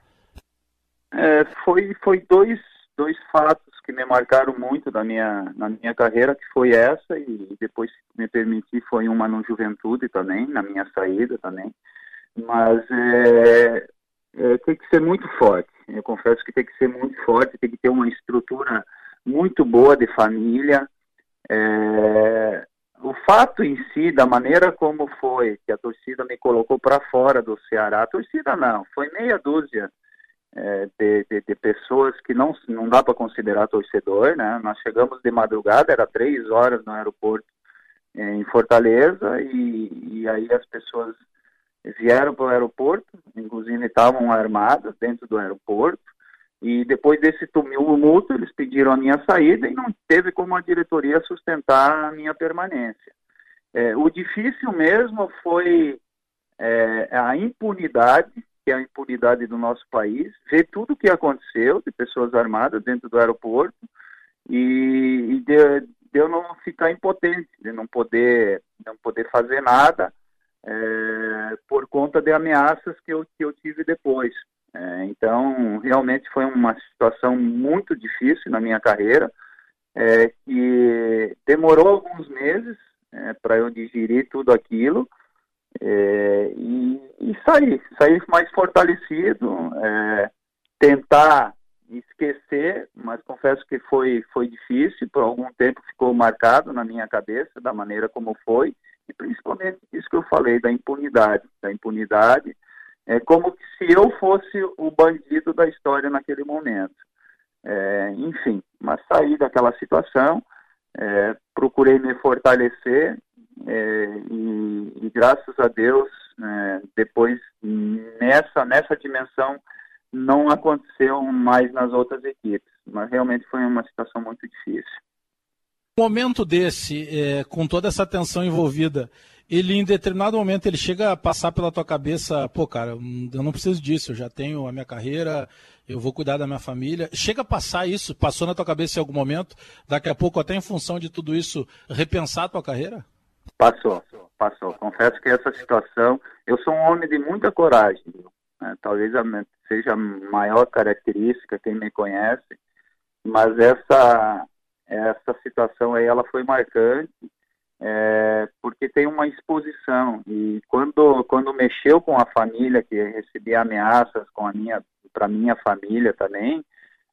É, foi, foi dois dois fatos que me marcaram muito da minha, na minha carreira, que foi essa, e depois, se me permitir, foi uma no Juventude também, na minha saída também. Mas é, é, tem que ser muito forte. Eu confesso que tem que ser muito forte, tem que ter uma estrutura muito boa de família. É, o fato em si, da maneira como foi, que a torcida me colocou para fora do Ceará, a torcida não, foi meia dúzia é, de, de, de, pessoas que não, não dá para considerar torcedor, né? Nós chegamos de madrugada, era três horas no aeroporto é, em Fortaleza e, e aí as pessoas vieram para o aeroporto, inclusive estavam armadas dentro do aeroporto e depois desse tumulto eles pediram a minha saída e não teve como a diretoria sustentar a minha permanência. É, o difícil mesmo foi é, a impunidade que é a impunidade do nosso país, ver tudo o que aconteceu de pessoas armadas dentro do aeroporto e, e de, de, eu não ficar impotente, de não poder, não poder fazer nada é, por conta de ameaças que eu, que eu tive depois. É, então, realmente foi uma situação muito difícil na minha carreira, é, que demorou alguns meses é, para eu digerir tudo aquilo é, e, e, sair, sair mais fortalecido, é, tentar esquecer, mas confesso que foi, foi difícil, por algum tempo ficou marcado na minha cabeça da maneira como foi, e principalmente isso que eu falei, da impunidade, da impunidade, é como se eu fosse o bandido da história naquele momento. É, enfim, mas saí daquela situação, é, procurei me fortalecer é, e, e, graças a Deus, é, depois nessa, nessa dimensão não aconteceu mais nas outras equipes, mas realmente foi uma situação muito difícil. Um momento desse, é, com toda essa tensão envolvida, ele em determinado momento ele chega a passar pela tua cabeça, pô, cara, eu não preciso disso, eu já tenho a minha carreira, eu vou cuidar da minha família. Chega a passar isso, passou na tua cabeça em algum momento, daqui a pouco até em função de tudo isso, repensar a tua carreira? Passou, passou. Confesso que essa situação, eu sou um homem de muita coragem, né? talvez seja a maior característica, quem me conhece, mas essa, essa situação aí, ela foi marcante, é, porque tem uma exposição e quando quando mexeu com a família que recebia ameaças com a minha para minha família também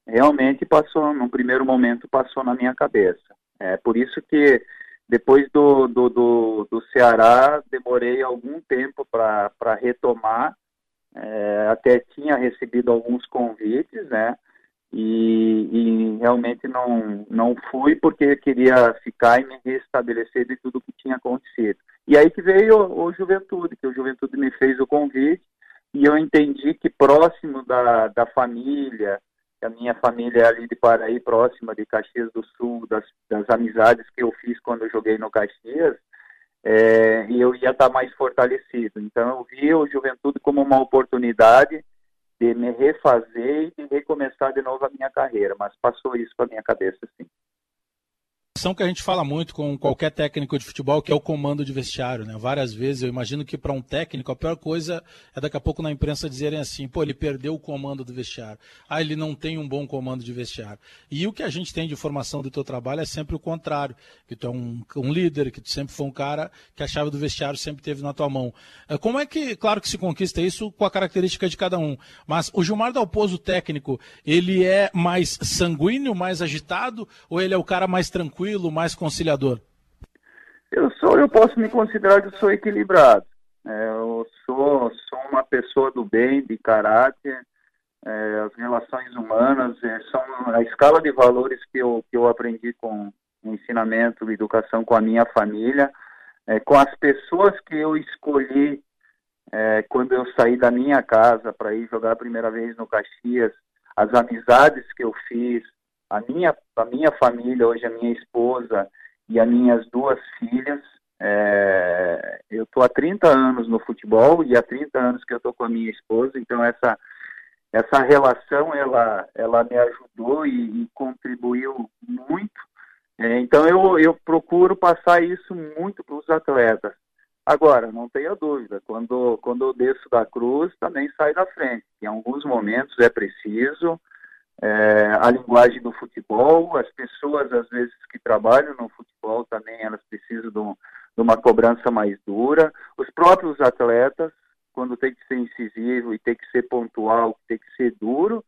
realmente passou num primeiro momento passou na minha cabeça é por isso que depois do do, do, do Ceará demorei algum tempo para retomar é, até tinha recebido alguns convites né e, e, realmente não, não fui porque queria ficar e me restabelecer de tudo que tinha acontecido. E aí que veio o, Juventude, que o Juventude me fez o convite e eu entendi que próximo da, da família, a minha família é ali de Paraí, próxima de Caxias do Sul, das, das amizades que eu fiz quando eu joguei no Caxias, é, e eu ia estar mais fortalecido. Então eu vi o Juventude como uma oportunidade de me refazer e de recomeçar de novo a minha carreira, mas passou isso para minha cabeça, sim questão que a gente fala muito com qualquer técnico de futebol, que é o comando de vestiário, né? Várias vezes eu imagino que para um técnico a pior coisa é daqui a pouco na imprensa dizerem assim, pô, ele perdeu o comando do vestiário. Ah, ele não tem um bom comando de vestiário. E o que a gente tem de formação do teu trabalho é sempre o contrário, que tu é um, um líder, que tu sempre foi um cara que a chave do vestiário sempre teve na tua mão. É, como é que, claro que se conquista isso com a característica de cada um, mas o Gilmar Dalpozo técnico, ele é mais sanguíneo, mais agitado, ou ele é o cara mais tranquilo tranquilo, mais conciliador? Eu sou, eu posso me considerar que sou equilibrado. É, eu sou, sou uma pessoa do bem, de caráter. É, as relações humanas é, são a escala de valores que eu, que eu aprendi com ensinamento, educação com a minha família, é, com as pessoas que eu escolhi é, quando eu saí da minha casa para ir jogar a primeira vez no Caxias, as amizades que eu fiz, a minha, a minha família, hoje a minha esposa e as minhas duas filhas, é, eu estou há 30 anos no futebol e há 30 anos que eu estou com a minha esposa, então essa, essa relação ela, ela me ajudou e, e contribuiu muito. É, então eu, eu procuro passar isso muito para os atletas. Agora, não tenha dúvida, quando, quando eu desço da cruz, também sai da frente. Em alguns momentos é preciso, é, a linguagem do futebol, as pessoas às vezes que trabalham no futebol também elas precisam de, um, de uma cobrança mais dura, os próprios atletas quando tem que ser incisivo e tem que ser pontual, tem que ser duro,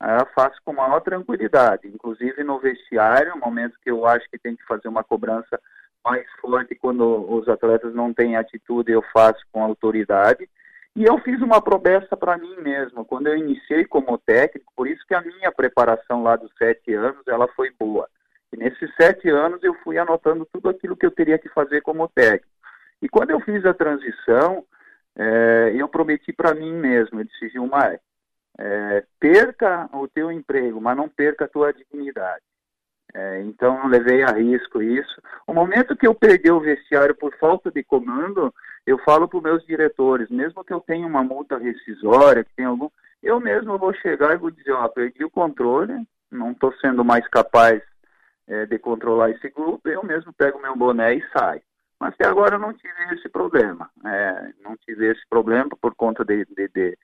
é, faço com maior tranquilidade, inclusive no vestiário, momento que eu acho que tem que fazer uma cobrança mais forte quando os atletas não têm atitude, eu faço com autoridade. E eu fiz uma promessa para mim mesmo, quando eu iniciei como técnico, por isso que a minha preparação lá dos sete anos, ela foi boa. E nesses sete anos eu fui anotando tudo aquilo que eu teria que fazer como técnico. E quando eu fiz a transição, é, eu prometi para mim mesmo, eu disse, Gilmar, é, perca o teu emprego, mas não perca a tua dignidade. É, então levei a risco isso. O momento que eu perdi o vestiário por falta de comando, eu falo para os meus diretores, mesmo que eu tenha uma multa rescisória, que tenha algum, eu mesmo vou chegar e vou dizer, ó, perdi o controle, não estou sendo mais capaz é, de controlar esse grupo, eu mesmo pego meu boné e saio. Mas até agora eu não tive esse problema. É, não tive esse problema por conta de, de, de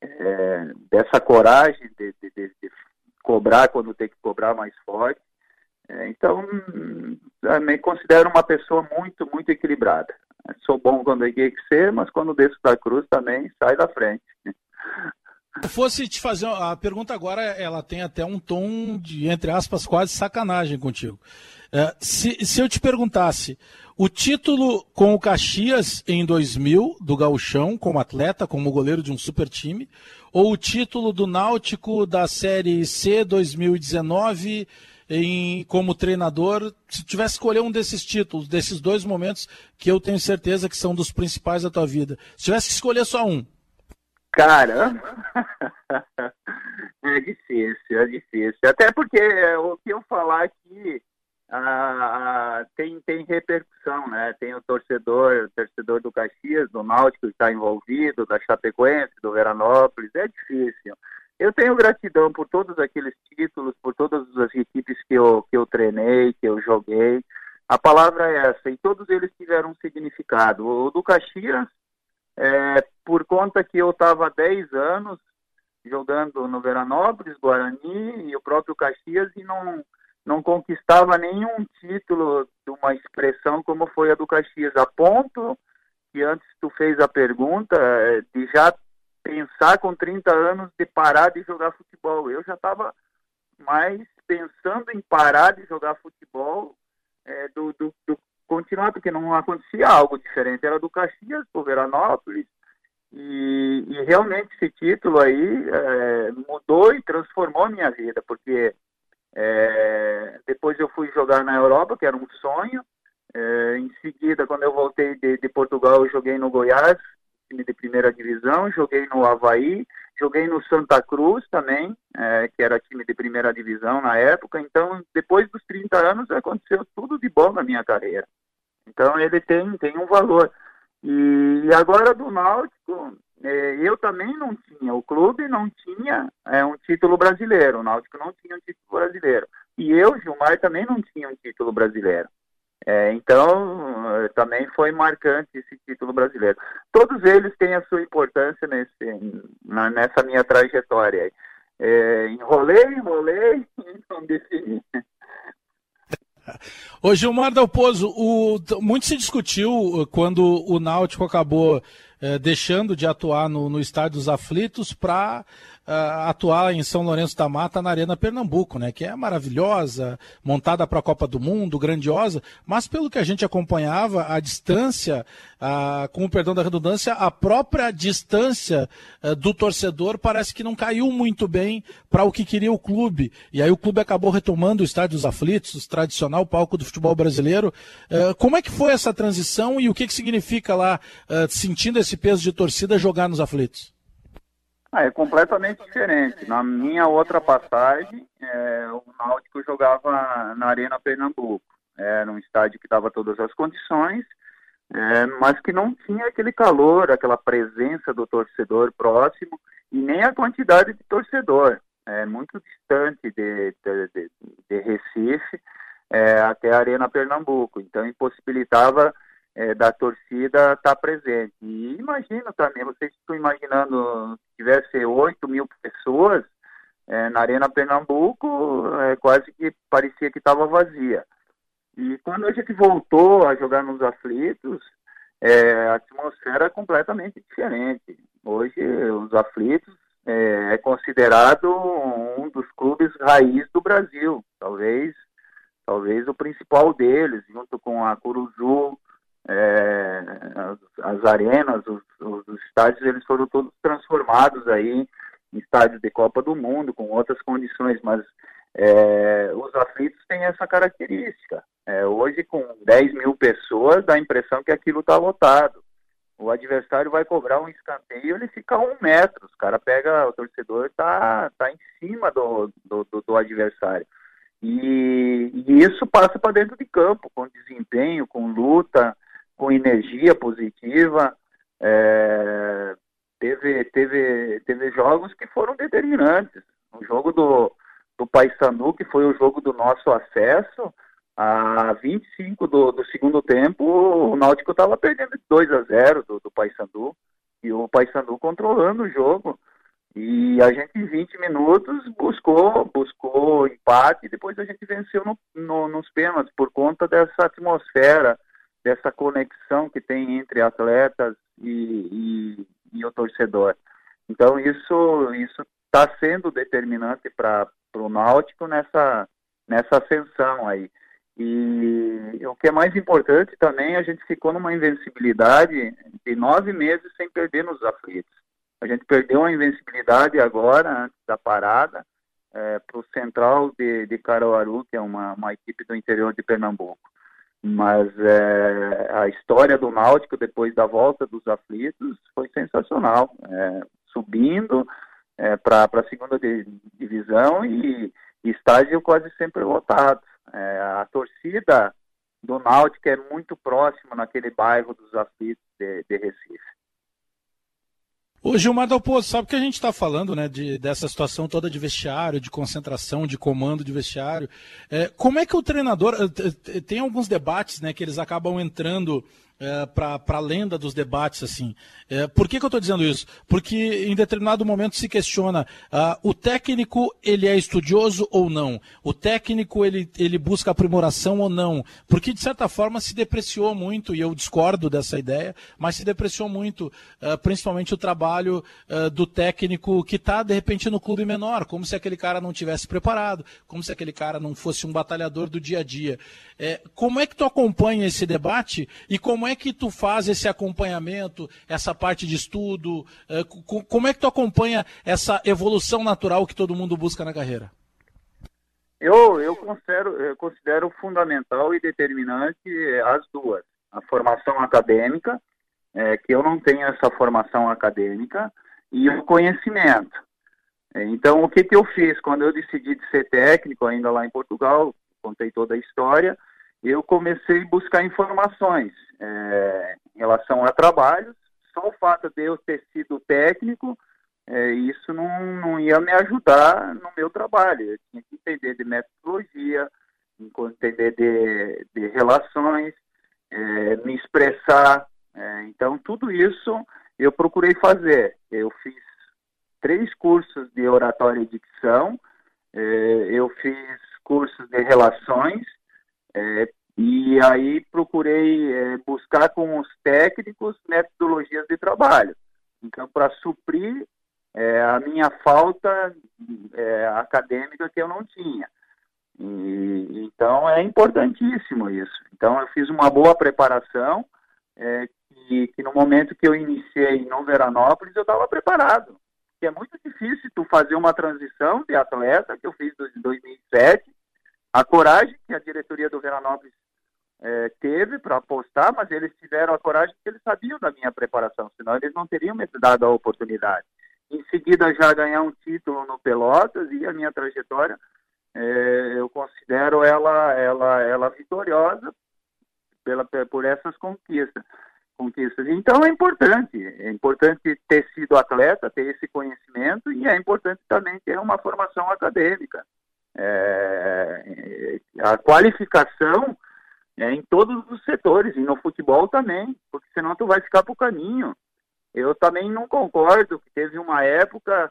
é, dessa coragem de, de, cobrar quando tem que cobrar mais forte. É, então, me considero uma pessoa muito, muito equilibrada. Sou bom quando tem que ser, mas quando desço da cruz também sai da frente. Se fosse te fazer a pergunta agora, ela tem até um tom de, entre aspas, quase sacanagem contigo. É, se, se eu te perguntasse, o título com o Caxias em 2000, do Gauchão, como atleta, como goleiro de um super time, ou o título do Náutico da Série C 2019 em, como treinador, se tivesse escolher um desses títulos, desses dois momentos que eu tenho certeza que são dos principais da tua vida, se tivesse que escolher só um, Cara, é difícil, é difícil. Até porque o que eu falar aqui ah, tem, tem repercussão, né? Tem o torcedor, o torcedor do Caxias, do Náutico que está envolvido, da Chapecoense, do Veranópolis, é difícil. Eu tenho gratidão por todos aqueles títulos, por todas as equipes que eu, que eu treinei, que eu joguei. A palavra é essa, e todos eles tiveram um significado. O do Caxias, é, por conta que eu estava há 10 anos jogando no Veranópolis, Guarani e o próprio Caxias e não, não conquistava nenhum título de uma expressão como foi a do Caxias, a ponto que antes tu fez a pergunta é, de já pensar com 30 anos de parar de jogar futebol. Eu já estava mais pensando em parar de jogar futebol é, do, do, do, continuar, porque não acontecia algo diferente. Era do Caxias para Veranópolis. E, e, realmente esse título aí é, mudou e transformou a minha vida, porque é, depois eu fui jogar na Europa, que era um sonho. É, em seguida, quando eu voltei de, de, Portugal, eu joguei no Goiás, time de primeira divisão, joguei no Havaí, joguei no Santa Cruz também, é, que era time de primeira divisão na época. Então, depois dos 30 anos, aconteceu tudo de bom na minha carreira. Então ele tem, tem um valor. E agora do Náutico, é, eu também não tinha, o clube não tinha é, um título brasileiro, o Náutico não tinha um título brasileiro. E eu, Gilmar, também não tinha um título brasileiro. É, então, também foi marcante esse título brasileiro. Todos eles têm a sua importância nesse, na, nessa minha trajetória. É, enrolei, enrolei e não defini. Ô Gilmar Dalpozo, o, muito se discutiu uh, quando o Náutico acabou eh, deixando de atuar no, no Estádio dos Aflitos para uh, atuar em São Lourenço da Mata na Arena Pernambuco, né? Que é maravilhosa, montada para a Copa do Mundo, grandiosa, mas pelo que a gente acompanhava, a distância, uh, com o perdão da redundância, a própria distância uh, do torcedor parece que não caiu muito bem para o que queria o clube. E aí o clube acabou retomando o Estádio dos Aflitos, o tradicional palco do futebol brasileiro. Uh, como é que foi essa transição e o que, que significa lá, sentindo esse peso de torcida, jogar nos aflitos? Ah, é completamente diferente. Na minha outra passagem, é, o Náutico jogava na Arena Pernambuco. Era um estádio que dava todas as condições, é, mas que não tinha aquele calor, aquela presença do torcedor próximo e nem a quantidade de torcedor. É muito distante de, de, de, de Recife é, até a Arena Pernambuco. Então impossibilitava é, da torcida estar tá presente. E imagino também, vocês estão imaginando se tivesse 8 mil pessoas é, na Arena Pernambuco, é, quase que parecia que estava vazia. E quando a gente voltou a jogar nos aflitos, é, a atmosfera é completamente diferente. Hoje, os aflitos é, é considerado um dos clubes raiz do Brasil, talvez talvez o principal deles, junto com a Curuzu, é, as, as, arenas, os, os, estádios, eles foram todos transformados aí em estádios de Copa do Mundo, com outras condições, mas é, os aflitos têm essa característica. É, hoje, com 10 mil pessoas, dá a impressão que aquilo está lotado. O adversário vai cobrar um escanteio, ele fica a um metro. Os cara pega, o torcedor está tá em cima do, do, do, do adversário. E, e, isso passa para dentro de campo, com desempenho, com luta, com energia positiva. É, teve, teve, teve jogos que foram determinantes. O jogo do, do Paysandu, que foi o jogo do nosso acesso, a 25 do, do segundo tempo, o Náutico estava perdendo 2 a 0 do, do Paysandu, e o Paysandu controlando o jogo. E a gente, em 20 minutos, buscou, buscou empate e depois a gente venceu no, no, nos pênaltis por conta dessa atmosfera, dessa conexão que tem entre atletas e, e, e o torcedor. Então, isso isso está sendo determinante para o Náutico nessa, nessa ascensão aí. E o que é mais importante também, a gente ficou numa invencibilidade de nove meses sem perder nos aflitos. A gente perdeu a invencibilidade agora, antes da parada, é, para o Central de, de Caruaru, que é uma, uma equipe do interior de Pernambuco. Mas é, a história do Náutico, depois da volta dos aflitos, foi sensacional. É, subindo é, para a segunda divisão e estádio quase sempre lotado. É, a torcida do Náutico é muito próxima naquele bairro dos aflitos de, de Recife. Ô Gilmar Dalpozo, sabe que a gente está falando né, de, dessa situação toda de vestiário, de concentração, de comando de vestiário. É, como é que o treinador. Eh, tem alguns debates né, que eles acabam entrando é, para a lenda dos debates assim. É, por que, que eu estou dizendo isso? Porque em determinado momento se questiona uh, o técnico ele é estudioso ou não? O técnico ele, ele busca aprimoração ou não? Porque de certa forma se depreciou muito e eu discordo dessa ideia, mas se depreciou muito, uh, principalmente o trabalho uh, do técnico que está de repente no clube menor, como se aquele cara não tivesse preparado, como se aquele cara não fosse um batalhador do dia a dia. É, como é que tu acompanha esse debate e como é que tu faz esse acompanhamento, essa parte de estudo? É, como é que tu acompanha essa evolução natural que todo mundo busca na carreira? Eu, eu, considero, eu considero fundamental e determinante as duas. A formação acadêmica, é, que eu não tenho essa formação acadêmica, e o conhecimento. É, então, o que, que eu fiz? Quando eu decidi de ser técnico, ainda lá em Portugal, contei toda a história, eu comecei a buscar informações é, em relação a trabalhos. Só o fato de eu ter sido técnico, é, isso não, não ia me ajudar no meu trabalho. Eu tinha que entender de metodologia, entender de, de relações, é, me expressar. É, então, tudo isso eu procurei fazer. Eu fiz três cursos de oratória e dicção, é, eu fiz cursos de relações, é, e aí procurei é, buscar com os técnicos metodologias de trabalho. Então, para suprir é, a minha falta é, acadêmica que eu não tinha. E, então, é importantíssimo isso. Então, eu fiz uma boa preparação, é, que, que, no momento que eu iniciei no Veranópolis, eu estava preparado. Que é muito difícil tu fazer uma transição de atleta, que eu fiz em 2007, a coragem que a diretoria do Veranópolis é, teve para apostar, mas eles tiveram a coragem porque eles sabiam da minha preparação, senão eles não teriam me dado a oportunidade. Em seguida, já ganhar um título no Pelotas e a minha trajetória, é, eu considero ela, ela, ela vitoriosa pela, por essas conquistas. conquistas. Então é importante, é importante ter sido atleta, ter esse conhecimento e é importante também ter uma formação acadêmica. É, a qualificação é, em todos os setores, e no futebol também, porque senão tu vai ficar pro caminho. Eu também não concordo que teve uma época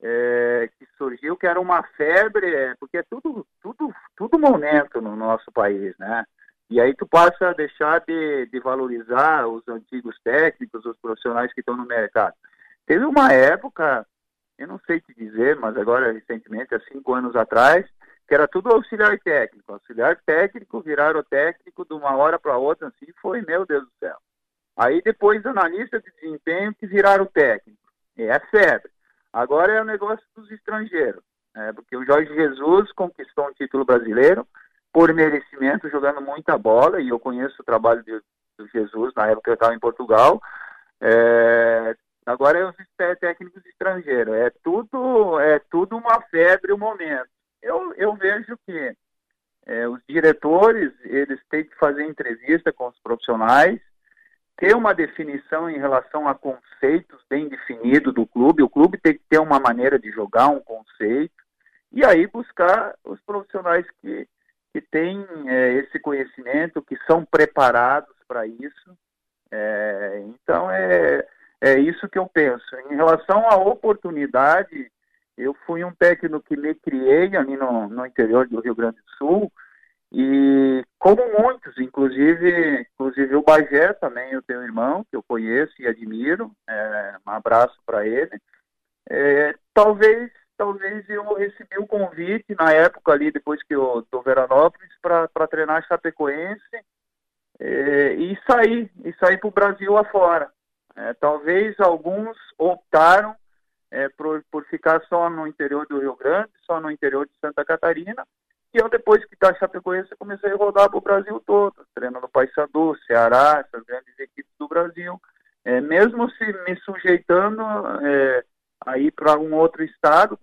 é, que surgiu que era uma febre, é, porque é tudo, tudo, tudo momento no nosso país, né? E aí tu passa a deixar de, de valorizar os antigos técnicos, os profissionais que estão no mercado. Teve uma época eu não sei te dizer, mas agora recentemente, há cinco anos atrás, que era tudo auxiliar técnico. Auxiliar técnico, viraram técnico de uma hora para outra, assim, foi, meu Deus do céu. Aí depois analista de desempenho que viraram técnico. É febre. Agora é o negócio dos estrangeiros. Né? Porque o Jorge Jesus conquistou um título brasileiro por merecimento, jogando muita bola, e eu conheço o trabalho de, do Jesus na época que eu estava em Portugal. É, Agora os técnicos estrangeiros. É tudo, é tudo uma febre o um momento. Eu, eu vejo que é, os diretores eles têm que fazer entrevista com os profissionais, ter uma definição em relação a conceitos bem definidos do clube. O clube tem que ter uma maneira de jogar, um conceito, e aí buscar os profissionais que, que têm é, esse conhecimento, que são preparados para isso. É, então é é isso que eu penso. Em relação à oportunidade, eu fui um técnico que me criei ali no, no interior do Rio Grande do Sul, e como muitos, inclusive, inclusive o Bagé também, eu tenho um irmão que eu conheço e admiro, é, um abraço para ele. É, talvez, talvez eu recebi o convite na época ali, depois que eu do Veranópolis, para treinar Chapecoense é, e sair, e sair para o Brasil afora. É, talvez alguns optaram é, por, por ficar só no interior do Rio Grande, só no interior de Santa Catarina, e eu, depois que da Chapecoense, comecei a rodar para o Brasil todo, treinando Paysandu, Ceará, essas grandes equipes do Brasil. É, mesmo se me sujeitando é, a ir para um outro estado,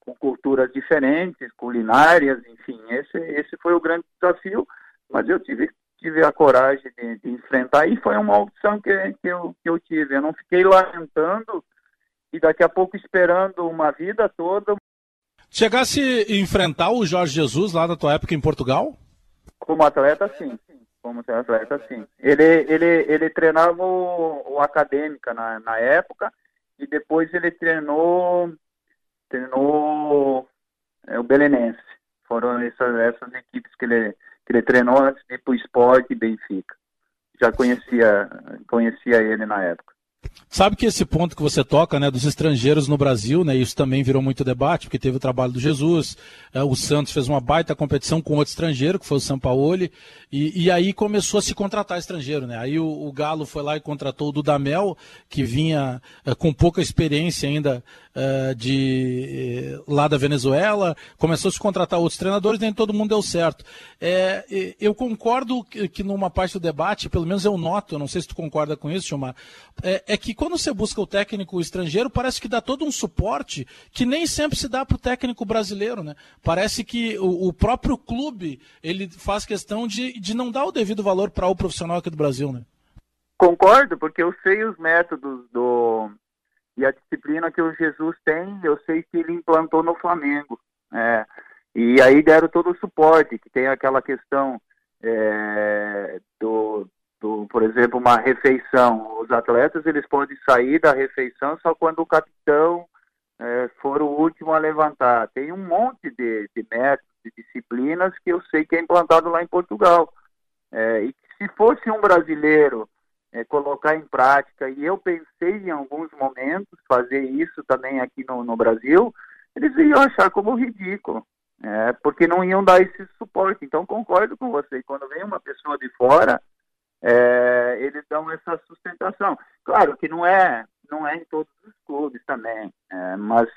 com culturas diferentes, culinárias, enfim, esse, esse foi o grande desafio, mas eu tive, tive a coragem de, de enfrentar e foi uma opção que, que, eu, que eu tive. Eu não fiquei lamentando e daqui a pouco esperando uma vida toda Chegasse a enfrentar o Jorge Jesus lá na tua época em Portugal? Como atleta, sim. Como atleta, sim. Ele, ele, ele treinava o, o Acadêmica na, na época e depois ele treinou, treinou é, o Belenense. Foram essas, essas equipes que ele, ele treinou antes de ir para o esporte e Benfica. Já conhecia, conhecia ele na época. Sabe que esse ponto que você toca, né, dos estrangeiros no Brasil, né, isso também virou muito debate, porque teve o trabalho do Jesus, é, o Santos fez uma baita competição com outro estrangeiro, que foi o Sampaoli, e, e aí começou a se contratar estrangeiro, né, aí o, o, Galo foi lá e contratou o Dudamel, que vinha é, com pouca experiência ainda é, de é, lá da Venezuela, começou a se contratar outros treinadores, nem todo mundo deu certo. É, eu concordo que, numa parte do debate, pelo menos eu noto, não sei se tu concorda com isso, Gilmar, é, é que quando você busca o técnico estrangeiro, parece que dá todo um suporte que nem sempre se dá para o técnico brasileiro, né? Parece que o, o, próprio clube ele faz questão de, de não dar o devido valor para o profissional aqui do Brasil, né? Concordo, porque eu sei os métodos do e a disciplina que o Jesus tem, eu sei que ele implantou no Flamengo. É, e aí deram todo o suporte, que tem aquela questão é, do, do, por exemplo, uma refeição. Os atletas eles podem sair da refeição só quando o capitão é, for o último a levantar. Tem um monte de, de métodos, de disciplinas que eu sei que é implantado lá em Portugal. É, e se fosse um brasileiro é, colocar em prática, e eu pensei em alguns momentos fazer isso também aqui no, no Brasil, eles iam achar como ridículo. É, porque não iam dar esse suporte. Então, concordo com você. Quando vem uma pessoa de fora, é, eles dão essa sustentação. Claro que não é, não é em todos os clubes também, é, mas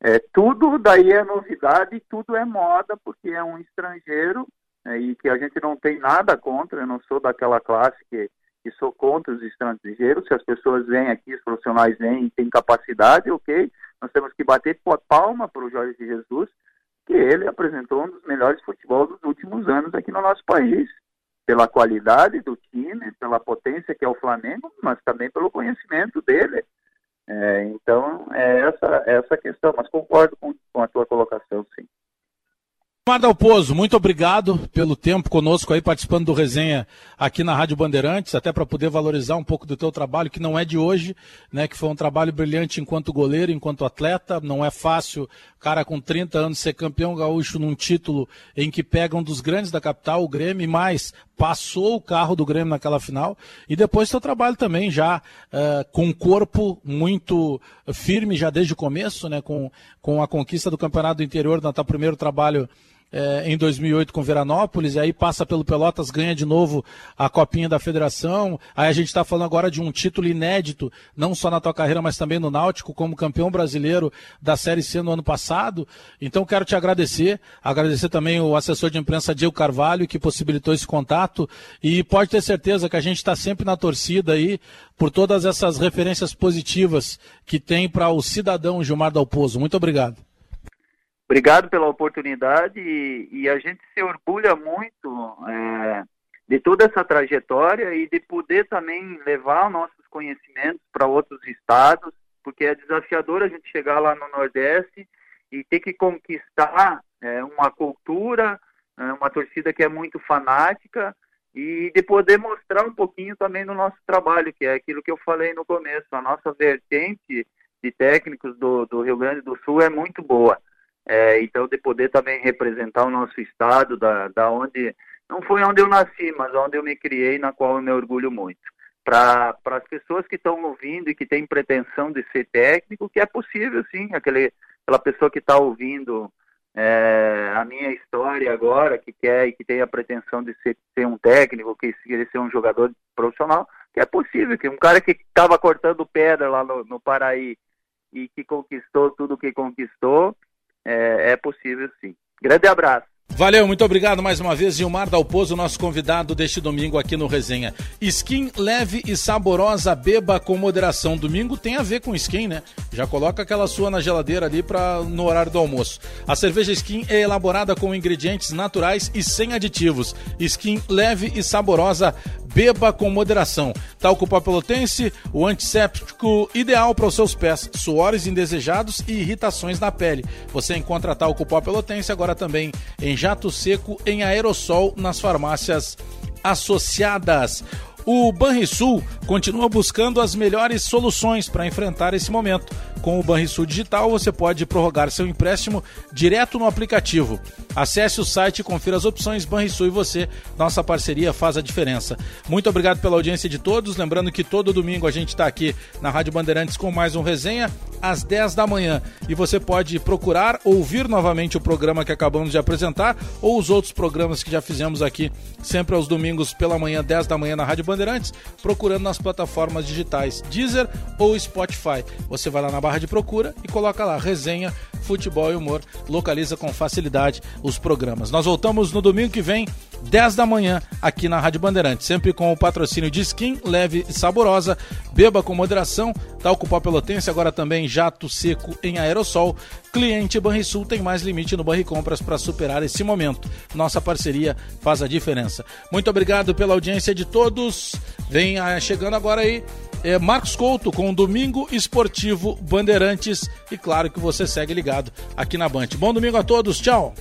é, tudo daí é novidade, tudo é moda, porque é um estrangeiro é, e que a gente não tem nada contra, eu não sou daquela classe que, que sou contra os estrangeiros, se as pessoas vêm aqui, os profissionais vêm e têm capacidade, ok, nós temos que bater palma para o Jorge Jesus, que ele apresentou um dos melhores futebol dos últimos anos aqui no nosso país pela qualidade do time, pela potência que é o Flamengo, mas também pelo conhecimento dele. É, então, é essa, essa questão, mas concordo com, com a tua colocação, sim. Marda Alpozo, muito obrigado pelo tempo conosco aí, participando do resenha aqui na Rádio Bandeirantes, até para poder valorizar um pouco do teu trabalho, que não é de hoje, né? Que foi um trabalho brilhante enquanto goleiro, enquanto atleta. Não é fácil, cara com 30 anos, ser campeão gaúcho num título em que pega um dos grandes da capital, o Grêmio, e mais, passou o carro do Grêmio naquela final. E depois teu trabalho também, já uh, com o corpo muito firme, já desde o começo, né? Com, com a conquista do Campeonato do Interior, no teu primeiro trabalho é, em 2008 com Veranópolis, e aí passa pelo Pelotas, ganha de novo a Copinha da Federação. Aí a gente está falando agora de um título inédito, não só na tua carreira, mas também no Náutico, como campeão brasileiro da Série C no ano passado. Então quero te agradecer, agradecer também o assessor de imprensa Diego Carvalho, que possibilitou esse contato, e pode ter certeza que a gente está sempre na torcida aí por todas essas referências positivas que tem para o cidadão Gilmar Dalpozo. Muito obrigado. Obrigado pela oportunidade e, e a gente se orgulha muito é, de toda essa trajetória e de poder também levar nossos conhecimentos para outros estados, porque é desafiador a gente chegar lá no Nordeste e ter que conquistar é, uma cultura, é, uma torcida que é muito fanática e de poder mostrar um pouquinho também do nosso trabalho, que é aquilo que eu falei no começo, a nossa vertente de técnicos do, do Rio Grande do Sul é muito boa. É, então, de poder também representar o nosso estado, da, da onde, não foi onde eu nasci, mas onde eu me criei, na qual eu me orgulho muito. Para as pessoas que estão ouvindo e que têm pretensão de ser técnico, que é possível sim, aquele, aquela pessoa que está ouvindo é, a minha história agora, que quer e que tem a pretensão de ser, ser um técnico, que querer ser um jogador profissional, que é possível, que um cara que estava cortando pedra lá no, no Paraí e que conquistou tudo que conquistou, é, é possível sim. Grande abraço. Valeu, muito obrigado mais uma vez, Gilmar Dalpozo, nosso convidado deste domingo aqui no Resenha. Skin leve e saborosa, beba com moderação. Domingo tem a ver com skin, né? Já coloca aquela sua na geladeira ali para no horário do almoço. A cerveja Skin é elaborada com ingredientes naturais e sem aditivos. Skin leve e saborosa, beba com moderação. Talco pó pelotense, o antisséptico ideal para os seus pés, suores indesejados e irritações na pele. Você encontra talco pó pelotense agora também em jato seco em aerossol nas farmácias associadas. O Banrisul continua buscando as melhores soluções para enfrentar esse momento. Com o Banrisul Digital, você pode prorrogar seu empréstimo direto no aplicativo. Acesse o site e confira as opções Banrisul e você. Nossa parceria faz a diferença. Muito obrigado pela audiência de todos. Lembrando que todo domingo a gente está aqui na Rádio Bandeirantes com mais um resenha às 10 da manhã. E você pode procurar ouvir novamente o programa que acabamos de apresentar ou os outros programas que já fizemos aqui, sempre aos domingos pela manhã, 10 da manhã na Rádio Bandeirantes, procurando nas plataformas digitais Deezer ou Spotify. Você vai lá na barra de procura e coloca lá resenha, futebol e humor, localiza com facilidade os programas. Nós voltamos no domingo que vem, 10 da manhã, aqui na Rádio Bandeirantes, sempre com o patrocínio de skin leve e saborosa, beba com moderação, talco pó pelotense, agora também jato seco em aerossol. Cliente Banrisul tem mais limite no Banri Compras para superar esse momento. Nossa parceria faz a diferença. Muito obrigado pela audiência de todos. Vem chegando agora aí é Marcos Couto com o Domingo Esportivo Bandeirantes. E claro que você segue ligado aqui na Band. Bom domingo a todos, tchau!